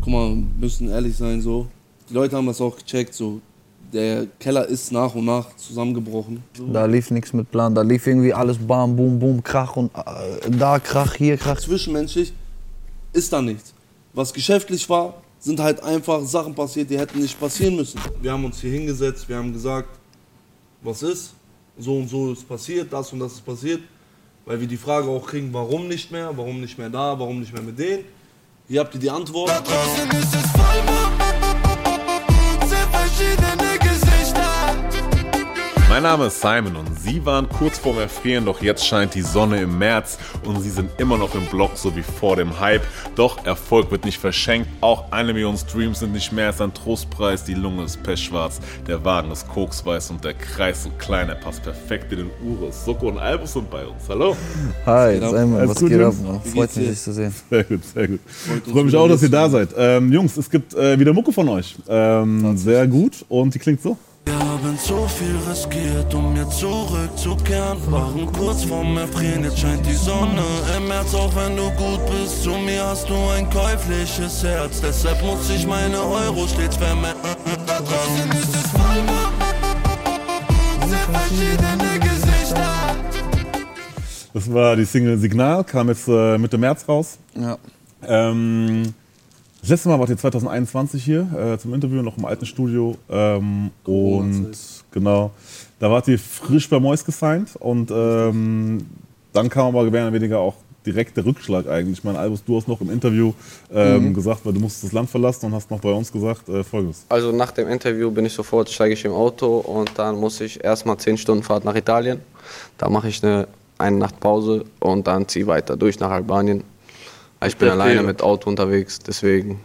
guck mal, wir müssen ehrlich sein, so. Die Leute haben das auch gecheckt, so. Der Keller ist nach und nach zusammengebrochen. So. Da lief nichts mit Plan, da lief irgendwie alles bam, boom, boom, Krach und äh, da Krach, hier Krach. Zwischenmenschlich ist da nichts. Was geschäftlich war, sind halt einfach Sachen passiert, die hätten nicht passieren müssen. Wir haben uns hier hingesetzt, wir haben gesagt, was ist, so und so ist passiert, das und das ist passiert. Weil wir die Frage auch kriegen, warum nicht mehr, warum nicht mehr da, warum nicht mehr mit denen. Hier habt ihr die Antwort. Da draußen ist es Mein Name ist Simon und Sie waren kurz vorm Erfrieren, doch jetzt scheint die Sonne im März und Sie sind immer noch im Block, so wie vor dem Hype. Doch Erfolg wird nicht verschenkt, auch eine Million Streams sind nicht mehr als ein Trostpreis. Die Lunge ist pechschwarz, der Wagen ist koksweiß und der Kreis so klein, er passt perfekt in den Urus. Soko und Albus sind bei uns. Hallo. Hi? Simon, was geht ab? Freut mich, dich zu sehen. Sehr gut, sehr gut. Freut uns Freue mich auch, dass ihr da seid. Ähm, Jungs, es gibt äh, wieder Mucke von euch. Ähm, sehr gut und die klingt so. Wir haben so viel riskiert, um jetzt zurückzukehren. Waren kurz vorm Erfrieren, jetzt scheint die Sonne im März. Auch wenn du gut bist, zu mir hast du ein käufliches Herz. Deshalb muss ich meine Euro stets vermehren. Da draußen ist es voll, sehr verschiedene Gesichter. Das war die Single Signal, kam jetzt äh, Mitte März raus. Ja. Ähm, das letzte Mal wart ihr 2021 hier äh, zum Interview, noch im alten Studio. Ähm, und genau, da wart ihr frisch bei Mois gesigned und ähm, dann kam aber mehr oder weniger auch direkt der Rückschlag eigentlich. Ich meine, Albus, du hast noch im Interview ähm, gesagt, weil du musstest das Land verlassen und hast noch bei uns gesagt, äh, folgendes. Also nach dem Interview bin ich sofort, steige ich im Auto und dann muss ich erstmal 10 Stunden Fahrt nach Italien. Da mache ich eine, eine Nacht Pause und dann ziehe weiter durch nach Albanien. Ich bin alleine Fähre. mit Auto unterwegs, deswegen.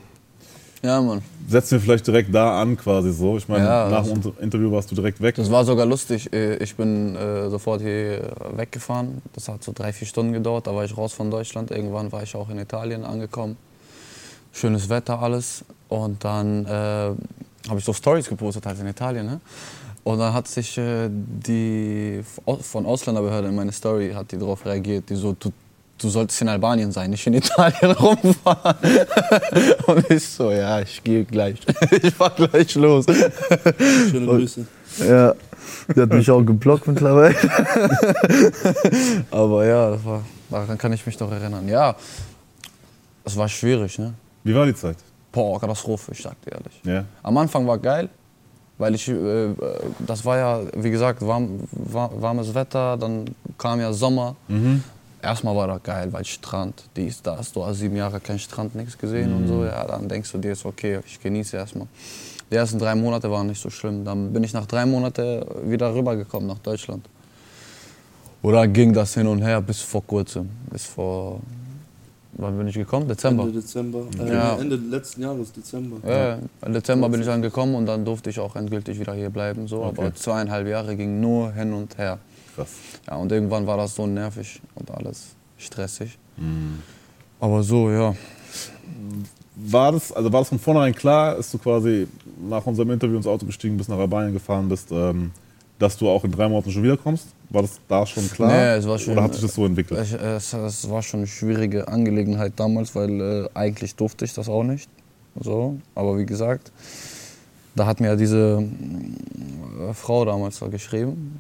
Ja, Mann. Setzen wir vielleicht direkt da an quasi so. Ich meine, Ja, nach dem Interview warst du direkt weg. Das war sogar lustig. Äh, Ich bin äh, sofort hier weggefahren. Das hat so drei, vier Stunden gedauert. Da war ich raus von Deutschland. Irgendwann war ich auch in Italien angekommen. Schönes Wetter, alles. Und dann äh, habe ich so Stories gepostet halt in Italien. Ne? Und dann hat sich äh, die von Ausländerbehörde in meine Story hat die darauf reagiert. Die so, du, du solltest in Albanien sein, nicht in Italien rumfahren. Und ich so, ja, ich gehe gleich. Ich fahr gleich los. Schöne Grüße. Ja, die hat mich auch geblockt mittlerweile. Aber ja, das war, daran kann ich mich noch erinnern. Ja, es war schwierig, ne? Wie war die Zeit? Boah, Katastrophe, ich sag dir ehrlich. Ja. Am Anfang war geil, weil ich, äh, das war ja, wie gesagt, warm, war, warmes Wetter, dann kam ja Sommer. Erstmal war das geil, weil Strand, dies, das, du hast sieben Jahre keinen Strand, nichts gesehen und so. Ja, dann denkst du dir, ist okay, ich genieße erstmal. Die ersten drei Monate waren nicht so schlimm. Dann bin ich nach drei Monaten wieder rübergekommen nach Deutschland. Oder ging das hin und her bis vor kurzem, bis vor, wann bin ich gekommen? Dezember. Ende Dezember. Äh, Ja. Ende letzten Jahres, Dezember. Ja, im Dezember bin ich dann gekommen und dann durfte ich auch endgültig wieder hier bleiben. So. Okay. Aber zweieinhalb Jahre ging nur hin und her. Krass. Ja, und irgendwann war das so nervig und alles stressig. Aber so, ja. War das, also war das von vornherein klar, dass du quasi nach unserem Interview ins Auto gestiegen bist, nach Albanien gefahren bist, ähm, dass du auch in drei Monaten schon wiederkommst? War das da schon klar? Nee, es war schon- Oder hat sich das so entwickelt? Ich, es, es war schon eine schwierige Angelegenheit damals, weil äh, eigentlich durfte ich das auch nicht. So. Aber wie gesagt, da hat mir ja diese äh, Frau damals da geschrieben.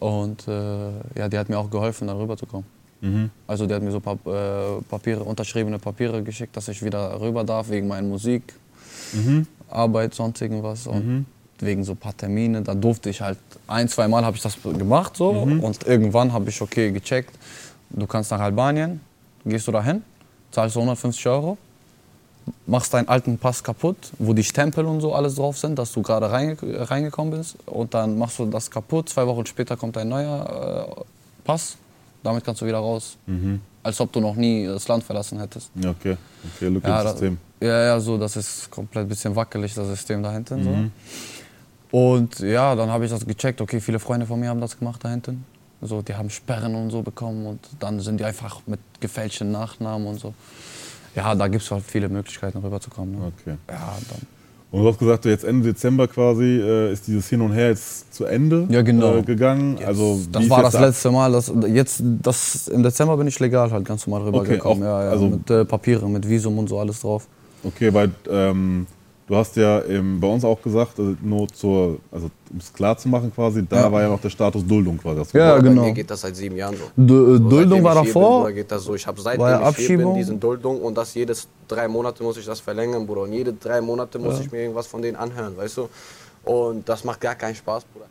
Und äh, ja, die hat mir auch geholfen, da rüber zu kommen. Mhm. Also die hat mir so Pap äh, Papiere, unterschriebene Papiere geschickt, dass ich wieder rüber darf wegen meiner Musik, Arbeit, sonst irgendwas. Und wegen so ein paar Termine, da durfte ich halt, ein, zwei Mal habe ich das gemacht so. Und irgendwann habe ich, okay, gecheckt, du kannst nach Albanien, gehst du dahin, zahlst du 150 Euro, machst deinen alten Pass kaputt, wo die Stempel und so alles drauf sind, dass du gerade reinge reingekommen bist. Und dann machst du das kaputt, zwei Wochen später kommt ein neuer äh, Pass, damit kannst du wieder raus. Als ob du noch nie das Land verlassen hättest. Ja, okay. Okay, Lücke Ja, da, System. ja, ja, so, das ist komplett ein bisschen wackelig, das System da hinten. So. Und ja, dann habe ich das gecheckt. Okay, viele Freunde von mir haben das gemacht da hinten. So, die haben Sperren und so bekommen und dann sind die einfach mit gefälschten Nachnamen und so. Ja, da gibt es halt viele Möglichkeiten rüberzukommen. Ne? Okay. Ja, dann. Und du hast gesagt, jetzt Ende Dezember quasi äh, ist dieses Hin und Her jetzt zu Ende Ja, genau. äh, gegangen. Also, wie Das war jetzt das der- letzte Mal. Das, jetzt, das, Im Dezember bin ich legal halt ganz normal rübergekommen. auch- ja, ja, also- mit äh, Papieren, mit Visum und so alles drauf. Okay, weil ähm, du hast ja ähm, bei uns auch gesagt, also nur zur, also um es klar zu machen quasi, da Ja. war ja noch der Status Duldung quasi. du Ja, genau. mir geht das seit sieben Jahren so. D So, Duldung seitdem war davor. Bin, geht das so. Ich habe seitdem War ja ich hier bin, Abschiebung? diesen Duldung und das jedes drei Monate muss ich das verlängern, Bruder. Und jede drei Monate muss ich mir irgendwas von denen anhören, weißt du? Und das macht gar keinen Spaß, Bruder.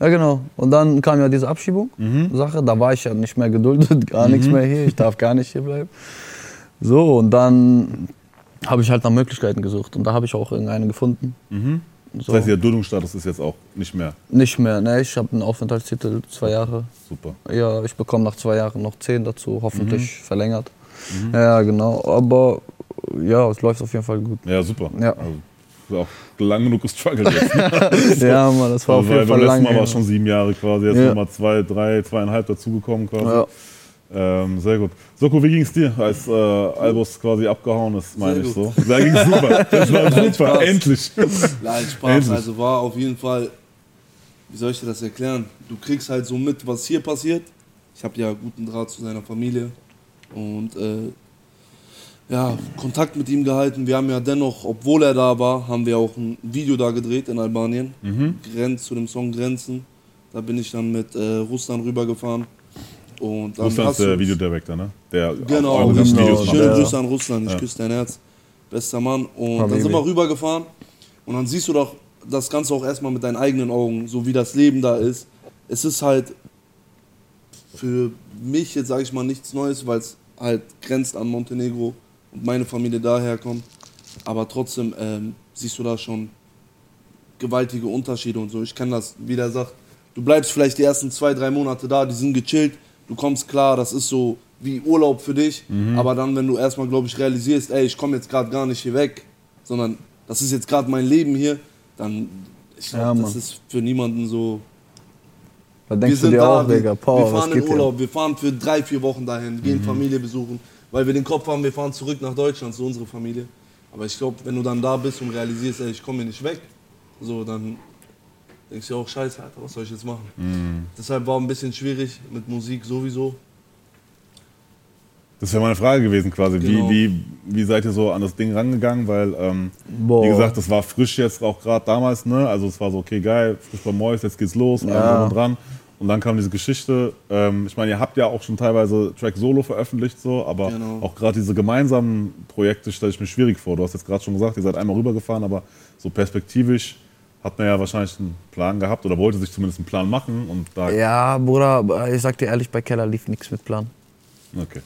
Ja, genau. Und dann kam ja diese Abschiebung-Sache. Da war ich ja nicht mehr geduldet, gar nichts mehr hier. Ich darf gar nicht hier bleiben. So, und dann habe ich halt nach Möglichkeiten gesucht. Und da habe ich auch irgendeine gefunden. Das So. heißt, der Duldungsstatus ist jetzt auch nicht mehr Nicht mehr, ne? Ich habe einen Aufenthaltstitel, zwei Jahre. super. Ja, ich bekomme nach zwei Jahren noch zehn dazu, hoffentlich verlängert. Ja, genau. Aber ja, es läuft auf jeden Fall gut. Ja, super. Ja. Also, auch lang genug gestruggelt jetzt. Ja, Mann, das war Also, auf jeden beim Fall letzten lang. Mal war es schon sieben Jahre quasi, jetzt Ja. nochmal zwei, drei, zweieinhalb dazugekommen quasi. Ja. Ähm, sehr gut. Soko, wie ging es dir, als äh, Albus quasi abgehauen ist, meine ich so? Da ging super. Das war super, Spaß. endlich. Nein, Spaß. Endlich. Also war auf jeden Fall, wie soll ich dir das erklären? Du kriegst halt so mit, was hier passiert. Ich habe ja guten Draht zu seiner Familie und äh, ja, Kontakt mit ihm gehalten. Wir haben ja dennoch, obwohl er da war, haben wir auch ein Video da gedreht in Albanien. Grenz zu dem Song Grenzen. Da bin ich dann mit äh, Russland rübergefahren. Und dann Russland hast ist der du- Videodirektor, ne? Der Genau, ganzen genau. Videos macht. Schöne Ja. Grüße an Russland, ich Ja. küsse dein Herz. Bester Mann. Und dann Habibi. sind wir rübergefahren und dann siehst du doch das Ganze auch erstmal mit deinen eigenen Augen, so wie das Leben da ist. Es ist halt für mich jetzt, sage ich mal, nichts Neues, weil es halt grenzt an Montenegro und meine Familie daher kommt. Aber trotzdem ähm, siehst du da schon gewaltige Unterschiede und so. Ich kenne das, wie der sagt, du bleibst vielleicht die ersten zwei, drei Monate da, die sind gechillt, du kommst klar, das ist so wie Urlaub für dich. Aber dann, wenn du erstmal, glaube ich, realisierst, ey, ich komme jetzt gerade gar nicht hier weg, sondern das ist jetzt gerade mein Leben hier, dann, ich Ja, glaube, das Mann. ist für niemanden so. Da Wir denkst du sind dir da, auch, wir, Digga, wir Power, was fahren in geht hier? Urlaub, wir fahren für drei, vier Wochen dahin, gehen Mhm. Familie besuchen, weil wir den Kopf haben, wir fahren zurück nach Deutschland zu unserer Familie. Aber ich glaube, wenn du dann da bist und realisierst, ey, ich komme hier nicht weg, so, dann denkst du auch, scheiße, Alter, was soll ich jetzt machen? Mhm. Deshalb war ein bisschen schwierig mit Musik sowieso. Das wäre meine Frage gewesen quasi. Genau. Wie, wie, wie seid ihr so an das Ding rangegangen? Weil, ähm, wie gesagt, das war frisch jetzt auch gerade damals, ne? Also es war so, okay, geil, frisch bei Mois, jetzt geht's los, ja. und dran. Und dann kam diese Geschichte. Ähm, ich meine, ihr habt ja auch schon teilweise Track Solo veröffentlicht, so, aber Genau. auch gerade diese gemeinsamen Projekte stelle ich mir schwierig vor. Du hast jetzt gerade schon gesagt, ihr seid einmal rübergefahren, aber so perspektivisch hat man ja wahrscheinlich einen Plan gehabt oder wollte sich zumindest einen Plan machen und da. Ja, Bruder, ich sag dir ehrlich, bei Keller lief nichts mit Plan. Okay.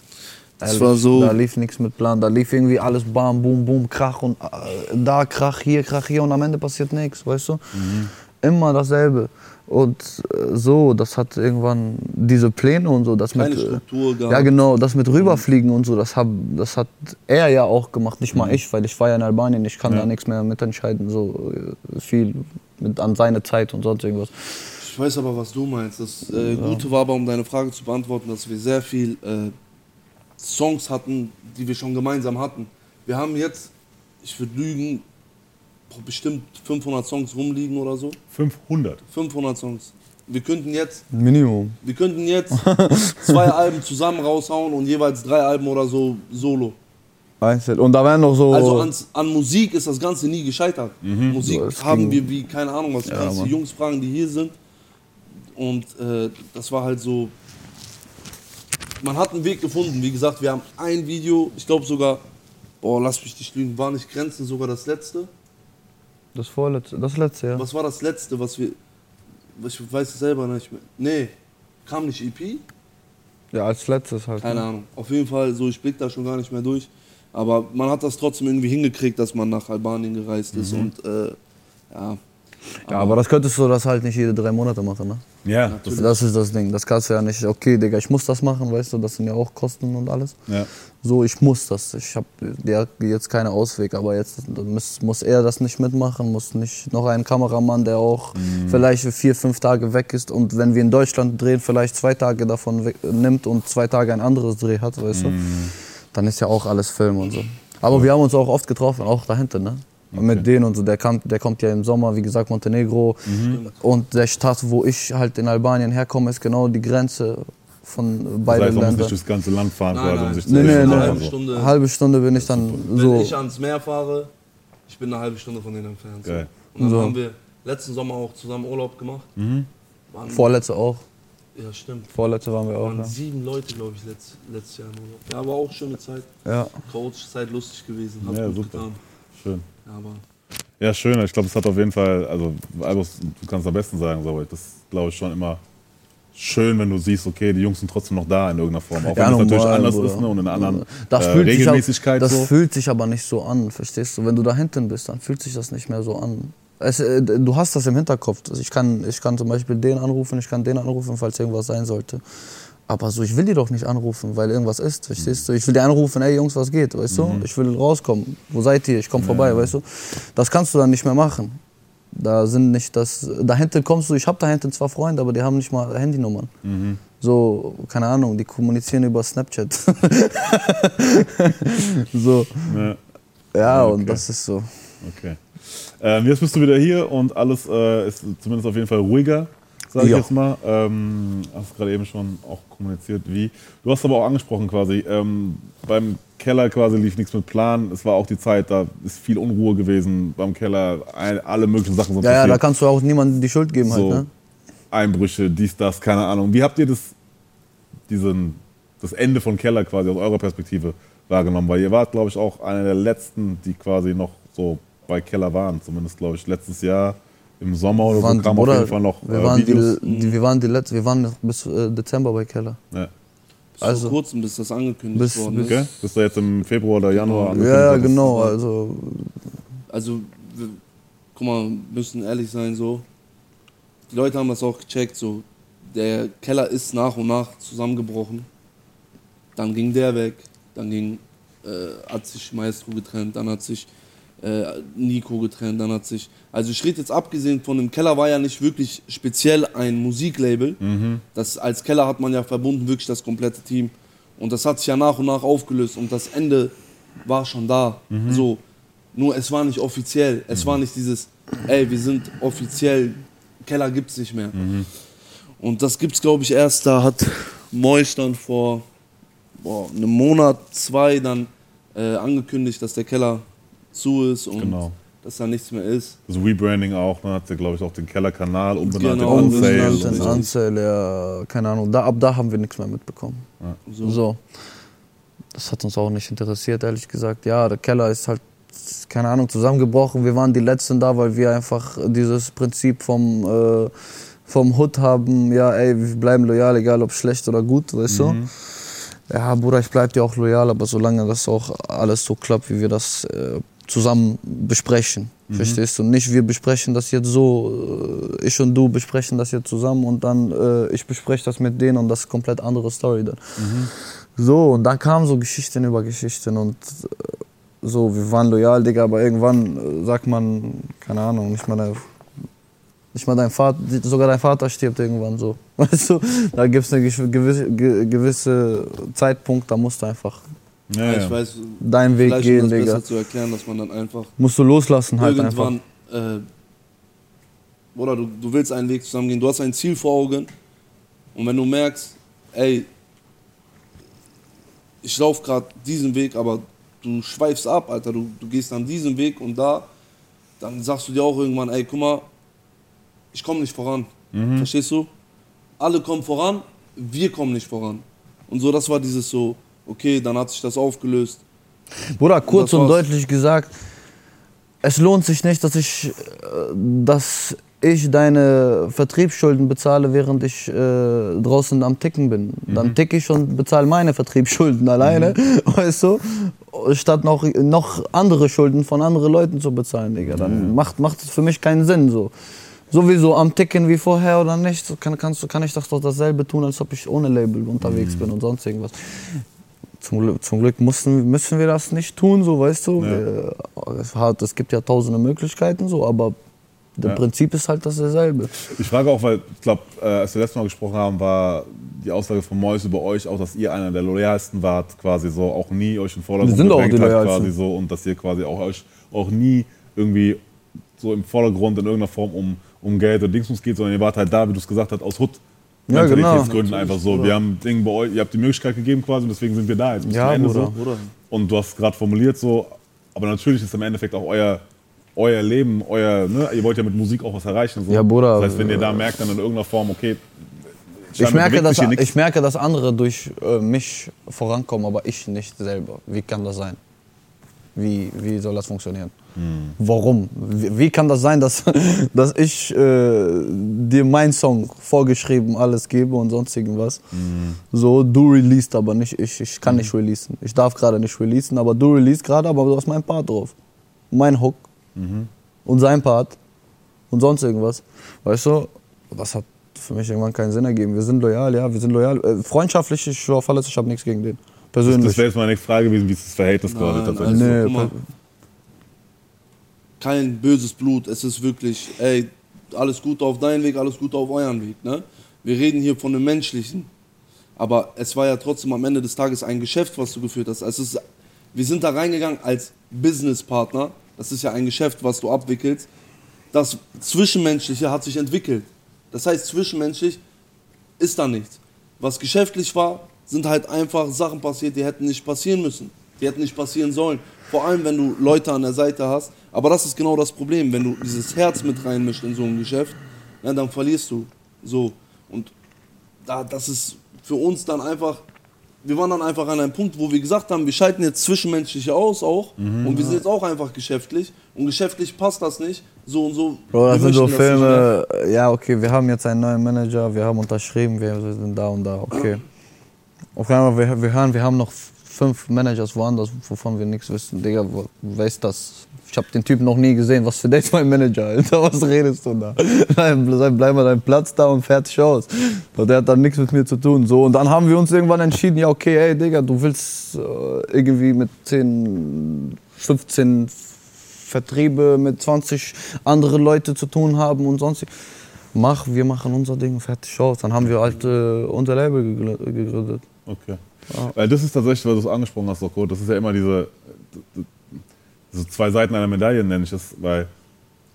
Das Ehrlich, war so- Da lief nichts mit Plan. Da lief irgendwie alles bam, boom, boom, Krach und äh, da Krach, hier Krach, hier und am Ende passiert nichts, weißt du? Immer dasselbe. Und äh, so, das hat irgendwann diese Pläne und so, das Keine mit. äh, Struktur gehabt. Ja, genau, das mit rüberfliegen und so, das, hab, das hat er ja auch gemacht, nicht mal ich, weil ich war ja in Albanien, ich kann Ja. da nichts mehr mitentscheiden, so äh, viel mit, an seine Zeit und sonst irgendwas. Ich weiß aber, was du meinst. Das äh, Gute war aber, um deine Frage zu beantworten, dass wir sehr viel äh, Songs hatten, die wir schon gemeinsam hatten. Wir haben jetzt, ich würde lügen, bestimmt 500 Songs rumliegen oder so. 500. 500 Songs. Wir könnten jetzt, Minimum. wir könnten jetzt zwei Alben zusammen raushauen und jeweils drei Alben oder so solo. Einzeln. Und da wären noch so. Also ans, an Musik ist das Ganze nie gescheitert. Musik So, haben wir wie, keine Ahnung was, Ja, kannst. Jungs fragen, die hier sind. Und äh, das war halt so, man hat einen Weg gefunden. Wie gesagt, wir haben ein Video, ich glaube sogar, boah, lass mich nicht lügen, war nicht Grenzen sogar das letzte? Das vorletzte, das letzte, ja. Was war das letzte, was wir, ich weiß es selber nicht mehr. Nee, kam nicht EP? Ja, als letztes halt. Keine ne? Ahnung. Auf jeden Fall, so ich blick da schon gar nicht mehr durch. Aber man hat das trotzdem irgendwie hingekriegt, dass man nach Albanien gereist ist und äh, ja. Ja, aber das könntest du das halt nicht jede drei Monate machen, ne? Ja, das, Das ist das Ding. Das kannst du ja nicht, okay, Digga, ich muss das machen, weißt du, das sind ja auch Kosten und alles. ja. So, ich muss das. Ich habe jetzt keine Ausweg, aber jetzt muss, muss er das nicht mitmachen, muss nicht noch ein Kameramann, der auch vielleicht für vier, fünf Tage weg ist und wenn wir in Deutschland drehen, vielleicht zwei Tage davon weg, nimmt und zwei Tage ein anderes Dreh hat, weißt du, dann ist ja auch alles Film und so. Aber wir haben uns auch oft getroffen, auch dahinter, ne? Mit denen und so. Der, kam, der kommt ja im Sommer, wie gesagt, Montenegro. Und der Stadt, wo ich halt in Albanien herkomme, ist genau die Grenze von Das beiden heißt, man muss Ländern. nicht durchs ganze Land fahren, Nein, quasi, um nein. sich zu Nee, nee. Eine Also. halbe Stunde. Halbe Stunde bin ich dann Wenn so. ich ans Meer fahre, ich bin eine halbe Stunde von denen entfernt. Geil. Und dann So. haben wir letzten Sommer auch zusammen Urlaub gemacht. Mhm. Vorletzte auch. ja, stimmt. Vorletzte waren wir auch. waren Ja. sieben Leute, glaube ich, letzt, letztes Jahr im Urlaub. Ja, aber auch schöne Zeit. ja. Coach-Zeit lustig gewesen. Hat Ja, gut super. getan. Schön. Ja, aber Ja, schön. Ich glaube, es hat auf jeden Fall, also Albus, du kannst am besten sagen, so, aber das glaube ich schon immer schön, wenn du siehst, okay, die Jungs sind trotzdem noch da in irgendeiner Form. Auch wenn es natürlich anders Bruder. ist ne, und in einer anderen Das äh, fühlt sich Regelmäßigkeit aber, Das so. fühlt sich aber nicht so an, verstehst du? Wenn du da hinten bist, dann fühlt sich das nicht mehr so an. Es, äh, du hast das im Hinterkopf. Also ich, kann, ich kann zum Beispiel den anrufen, ich kann den anrufen, falls irgendwas sein sollte. Aber so, ich will die doch nicht anrufen, weil irgendwas ist, verstehst du? Ich will die anrufen, ey Jungs, was geht, weißt du? Ich will rauskommen. Wo seid ihr? Ich komm vorbei, weißt du? Das kannst du dann nicht mehr machen. Da sind nicht das. Da hinten kommst du, ich habe da hinten zwar Freunde, aber die haben nicht mal Handynummern. So, keine Ahnung, die kommunizieren über Snapchat. so. Ja. Ja, Okay. und das ist so. Okay. Ähm, jetzt bist du wieder hier und alles äh, ist zumindest auf jeden Fall ruhiger, sage ich jetzt mal. Ähm, hast gerade eben schon auch kommuniziert, wie. Du hast aber auch angesprochen quasi, ähm, beim Keller quasi lief nichts mit Plan. Es war auch die Zeit, da ist viel Unruhe gewesen beim Keller. Ein, alle möglichen Sachen sind Ja, ja, passiert. da kannst du auch niemandem die Schuld geben so halt, ne? Einbrüche, dies, das, keine Ahnung. Wie habt ihr das, diesen, das Ende von Keller quasi aus eurer Perspektive wahrgenommen? Weil ihr wart, glaube ich, auch einer der letzten, die quasi noch so bei Keller waren. Zumindest, glaube ich, letztes Jahr im Sommer oder so Waren- Bruder, auf jeden Fall noch wir äh, waren die, Videos. die, wir waren die letzten, wir waren bis äh, Dezember bei Keller. Ja. Bis Also- vor kurzem, bis das angekündigt Bis- worden bis- ist. Okay? Bist du jetzt im Februar oder Januar angekündigt Ja, genau, also Also, wir, guck mal, wir müssen ehrlich sein, so. Die Leute haben das auch gecheckt, so. Der Keller ist nach und nach zusammengebrochen. Dann ging der weg, dann ging, äh, hat sich Maestro getrennt, dann hat sich äh, Nico getrennt, dann hat sich. Also, ich rede jetzt abgesehen von dem Keller, war ja nicht wirklich speziell ein Musiklabel. Das, als Keller hat man ja verbunden, wirklich das komplette Team. Und das hat sich ja nach und nach aufgelöst und das Ende war schon da. So. Nur es war nicht offiziell. Es war nicht dieses, ey, wir sind offiziell, Keller gibt's nicht mehr. Und das gibt's, glaube ich, erst, da hat Mois dann vor boah, einem Monat, zwei dann äh, angekündigt, dass der Keller zu ist und Genau. dass da nichts mehr ist. Das Rebranding auch, ne? Hat sie, glaube ich, auch den Kellerkanal umbenannt Genau, in umbenannt Unsale. Unbenannt in so. Ansel, ja, keine Ahnung. Da, ab da haben wir nichts mehr mitbekommen. So. So. Das hat uns auch nicht interessiert, ehrlich gesagt. Ja, der Keller ist halt, keine Ahnung, zusammengebrochen. Wir waren die Letzten da, weil wir einfach dieses Prinzip vom, äh, vom Hood haben, ja, ey, wir bleiben loyal, egal ob schlecht oder gut, weißt du? Ja, Bruder, ich bleib dir auch loyal, aber solange das auch alles so klappt, wie wir das äh, zusammen besprechen. Verstehst du? Nicht wir besprechen das jetzt so, äh, ich und du besprechen das jetzt zusammen und dann äh, ich bespreche das mit denen und das ist komplett andere Story dann. So, und dann kamen so Geschichten über Geschichten und äh, so, wir waren loyal, Digga, aber irgendwann äh, sagt man, keine Ahnung, nicht mal dein, nicht mal dein Vater, sogar dein Vater stirbt irgendwann so. Weißt du, da gibt es eine gesch- gewisse, ge- gewisse Zeitpunkt, da musst du einfach Ja, Ja, ja. ich weiß, deinen Weg vielleicht um gehen, das Digga. besser zu erklären, dass man dann einfach Musst du loslassen halt einfach. irgendwann, äh, oder du, du willst einen Weg zusammengehen, du hast ein Ziel vor Augen und wenn du merkst, ey, ich laufe gerade diesen Weg, aber du schweifst ab, Alter, du, du gehst dann diesen Weg und da, dann sagst du dir auch irgendwann, ey, guck mal, ich komme nicht voran. Verstehst du? Alle kommen voran, wir kommen nicht voran. Und so, das war dieses so, okay, dann hat sich das aufgelöst. Bruder, kurz das und war's. deutlich gesagt, es lohnt sich nicht, dass ich, äh, dass ich deine Vertriebsschulden bezahle, während ich äh, draußen am Ticken bin. Dann ticke ich und bezahle meine Vertriebsschulden alleine, weißt du? Statt noch, noch andere Schulden von anderen Leuten zu bezahlen, Digga. Dann macht, macht es für mich keinen Sinn so. Sowieso am Ticken wie vorher oder nicht, kann, kannst, kann ich doch dasselbe tun, als ob ich ohne Label unterwegs bin und sonst irgendwas. Zum, Glück- zum Glück mussten, müssen wir das nicht tun, so weißt du. Wir, es, hat, es gibt ja tausende Möglichkeiten, so, aber das Ja. Prinzip ist halt dasselbe. Ich frage auch, weil ich glaube, äh, als wir letztes Mal gesprochen haben, war die Aussage von Mois über euch auch, dass ihr einer der loyalsten wart, quasi so, auch nie euch in Vordergrund Wir sind auch die habt, quasi so und dass ihr quasi auch euch auch nie irgendwie so im Vordergrund in irgendeiner Form um, um Geld oder Dingsmus geht, sondern ihr wart halt da, wie du es gesagt hast, aus Hut Ja, genau. Mentalitätsgründen einfach so. Wir haben Ding bei euch, ihr habt die Möglichkeit gegeben quasi und deswegen sind wir da. Jetzt bis Ja, zum Ende Bruder. so. Bruder. Und du hast gerade formuliert so, aber natürlich ist im Endeffekt auch euer, euer Leben, euer, ne, ihr wollt ja mit Musik auch was erreichen. So. Ja, Bruder, Das heißt, wenn ihr da merkt, dann in irgendeiner Form, okay, Ich merke, dass, ich merke, dass andere durch äh, mich vorankommen, aber ich nicht selber. Wie kann das sein? Wie, wie soll das funktionieren? Hm. Warum? Wie, wie kann das sein, dass, dass ich äh, dir meinen Song vorgeschrieben alles gebe und sonst irgendwas? Hm. So, du released aber nicht ich. Ich kann nicht releasen. Ich darf gerade nicht releasen, aber du released gerade, aber du hast meinen Part drauf. Mein Hook Mhm. und sein Part und sonst irgendwas. Weißt du, das hat für mich irgendwann keinen Sinn ergeben. Wir sind loyal, ja, wir sind loyal. Äh, freundschaftlich, ich schwör auf alles, ich habe nichts gegen den. Persönlich. Das wäre jetzt meine nächste Frage gewesen, wie ist das Verhältnis gerade Nein, tatsächlich? also, Nee, mal, kein böses Blut. Es ist wirklich, ey, alles Gute auf deinen Weg, alles Gute auf euren Weg. Ne? Wir reden hier von dem Menschlichen. Aber es war ja trotzdem am Ende des Tages ein Geschäft, was du geführt hast. Es ist, wir sind da reingegangen als Businesspartner. Das ist ja ein Geschäft, was du abwickelst. Das Zwischenmenschliche hat sich entwickelt. Das heißt, zwischenmenschlich ist da nichts. Was geschäftlich war, sind halt einfach Sachen passiert, die hätten nicht passieren müssen. Die hätten nicht passieren sollen. Vor allem, wenn du Leute an der Seite hast. Aber das ist genau das Problem. Wenn du dieses Herz mit reinmischst in so ein Geschäft, ja, dann verlierst du. So. Und da, das ist für uns dann einfach. Wir waren dann einfach an einem Punkt, wo wir gesagt haben, wir schalten jetzt Zwischenmenschliche aus auch. und wir sind jetzt auch einfach geschäftlich. Und geschäftlich passt das nicht. So und so. Bro, das sind so. Filme, ja, okay, wir haben jetzt einen neuen Manager, wir haben unterschrieben, wir sind da und da, okay. Auf einmal, wir, wir hören, wir haben noch fünf Managers woanders, wovon wir nichts wissen. Digga, ist das? Ich habe den Typen noch nie gesehen. Was für ist mein Manager, Alter? Was redest du da? Nein, bleib mal deinen Platz da und fertig aus. Der hat dann nichts mit mir zu tun. So, und dann haben wir uns irgendwann entschieden, ja, okay, ey, Digga, du willst äh, irgendwie mit 10, 15 Vertriebe mit 20 andere Leute zu tun haben und sonst. Mach, wir machen unser Ding fertig aus. Dann haben wir halt äh, unser Label gegründet. Okay. Weil das ist tatsächlich, was du angesprochen hast, Rocco. Das ist ja immer diese, diese zwei Seiten einer Medaille, nenne ich es. Weil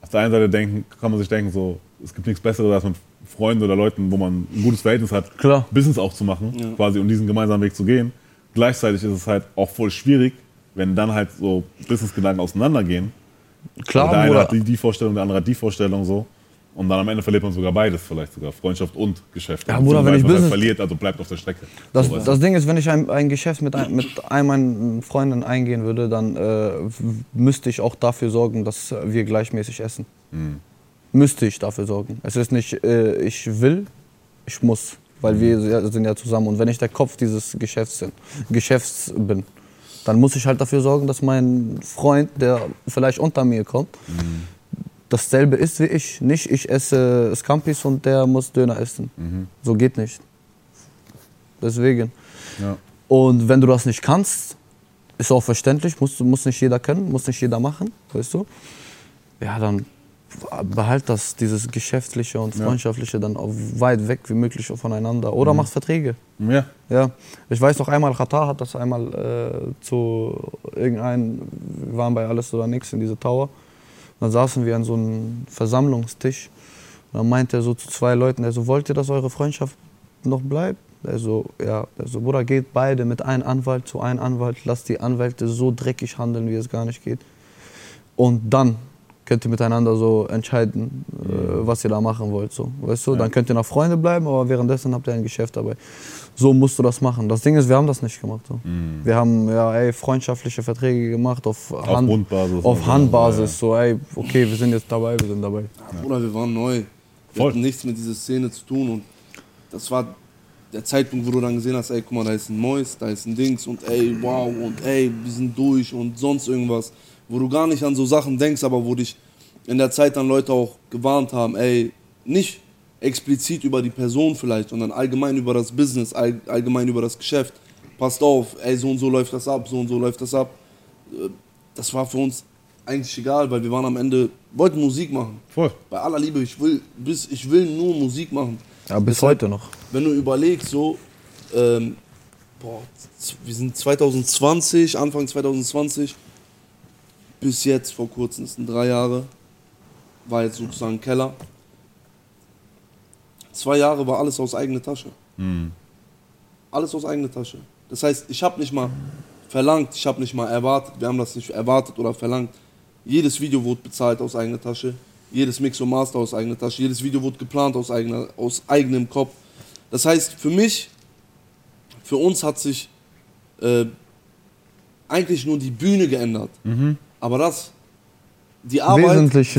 auf der einen Seite denken, kann man sich denken, so, es gibt nichts Besseres, als mit Freunden oder Leuten, wo man ein gutes Verhältnis hat, Klar. Business auch zu machen, quasi und diesen gemeinsamen Weg zu gehen. Gleichzeitig ist es halt auch voll schwierig, wenn dann halt so Businessgedanken auseinandergehen. Klar, der eine Bruder. hat die, die Vorstellung, der andere hat die Vorstellung so. Und dann am Ende verliert man sogar beides, vielleicht sogar Freundschaft und Geschäft. Ja, Bruder, wenn ich Business- verliert, also bleibt auf der Strecke. Das, So, das Ding ist, wenn ich ein, ein Geschäft mit, ein, mit einem meiner Freunden eingehen würde, dann äh, müsste ich auch dafür sorgen, dass wir gleichmäßig essen. Müsste ich dafür sorgen. Es ist nicht, äh, ich will, ich muss. Weil wir ja- sind ja zusammen. Und wenn ich der Kopf dieses Geschäfts, Geschäfts bin, dann muss ich halt dafür sorgen, dass mein Freund, der vielleicht unter mir kommt, dasselbe isst wie ich. Nicht ich esse Scampis und der muss Döner essen. So geht nicht. Deswegen. Ja. Und wenn du das nicht kannst, ist auch verständlich, muss, muss nicht jeder können, muss nicht jeder machen, weißt du? Ja, dann behalt das, dieses Geschäftliche und Freundschaftliche dann auch weit weg wie möglich voneinander. Oder mach Verträge. Ja. Ja, ich weiß noch einmal, Katar hat das einmal äh, zu irgendeinem, wir waren bei Alles oder Nix in diese Tower. Dann saßen wir an so einem Versammlungstisch. Und dann meinte er so zu zwei Leuten, er so, wollt ihr, dass eure Freundschaft noch bleibt? Er so, ja. Er so, Bruder, geht beide mit einem Anwalt zu einem Anwalt, lasst die Anwälte so dreckig handeln, wie es gar nicht geht. Und dann könnt ihr miteinander so entscheiden, äh, was ihr da machen wollt. So. Weißt du? Dann könnt ihr noch Freunde bleiben, aber währenddessen habt ihr ein Geschäft dabei. So musst du das machen. Das Ding ist, wir haben das nicht gemacht. So. Wir haben ja, ey, freundschaftliche Verträge gemacht auf, Hand, Auf und so. Handbasis. So, ey, okay, wir sind jetzt dabei, wir sind dabei. Bruder, wir waren neu. Wir Voll. hatten nichts mit dieser Szene zu tun und das war der Zeitpunkt, wo du dann gesehen hast, ey, guck mal, da ist ein Mois, da ist ein Dings und ey, wow und ey, wir sind durch und sonst irgendwas. Wo du gar nicht an so Sachen denkst, aber wo dich in der Zeit dann Leute auch gewarnt haben, ey, nicht explizit über die Person vielleicht, sondern allgemein über das Business, all, allgemein über das Geschäft. Passt auf, ey, so und so läuft das ab, so und so läuft das ab. Äh, Das war für uns eigentlich egal, weil wir waren am Ende, wollten Musik machen. Voll. Bei aller Liebe, ich will, bis, ich will nur Musik machen. Ja, bis Deshalb, heute noch. Wenn du überlegst, so, ähm, boah, wir sind 2020, Anfang 2020, bis jetzt vor kurzem, sind drei Jahre, war jetzt sozusagen Keller. zwei Jahre war alles aus eigener Tasche. Alles aus eigener Tasche. Das heißt, ich habe nicht mal verlangt, ich habe nicht mal erwartet, wir haben das nicht erwartet oder verlangt. Jedes Video wurde bezahlt aus eigener Tasche, jedes Mix und Master aus eigener Tasche, jedes Video wurde geplant aus, eigener, aus eigenem Kopf. Das heißt, für mich, für uns hat sich äh, eigentlich nur die Bühne geändert. Aber das, die Arbeit,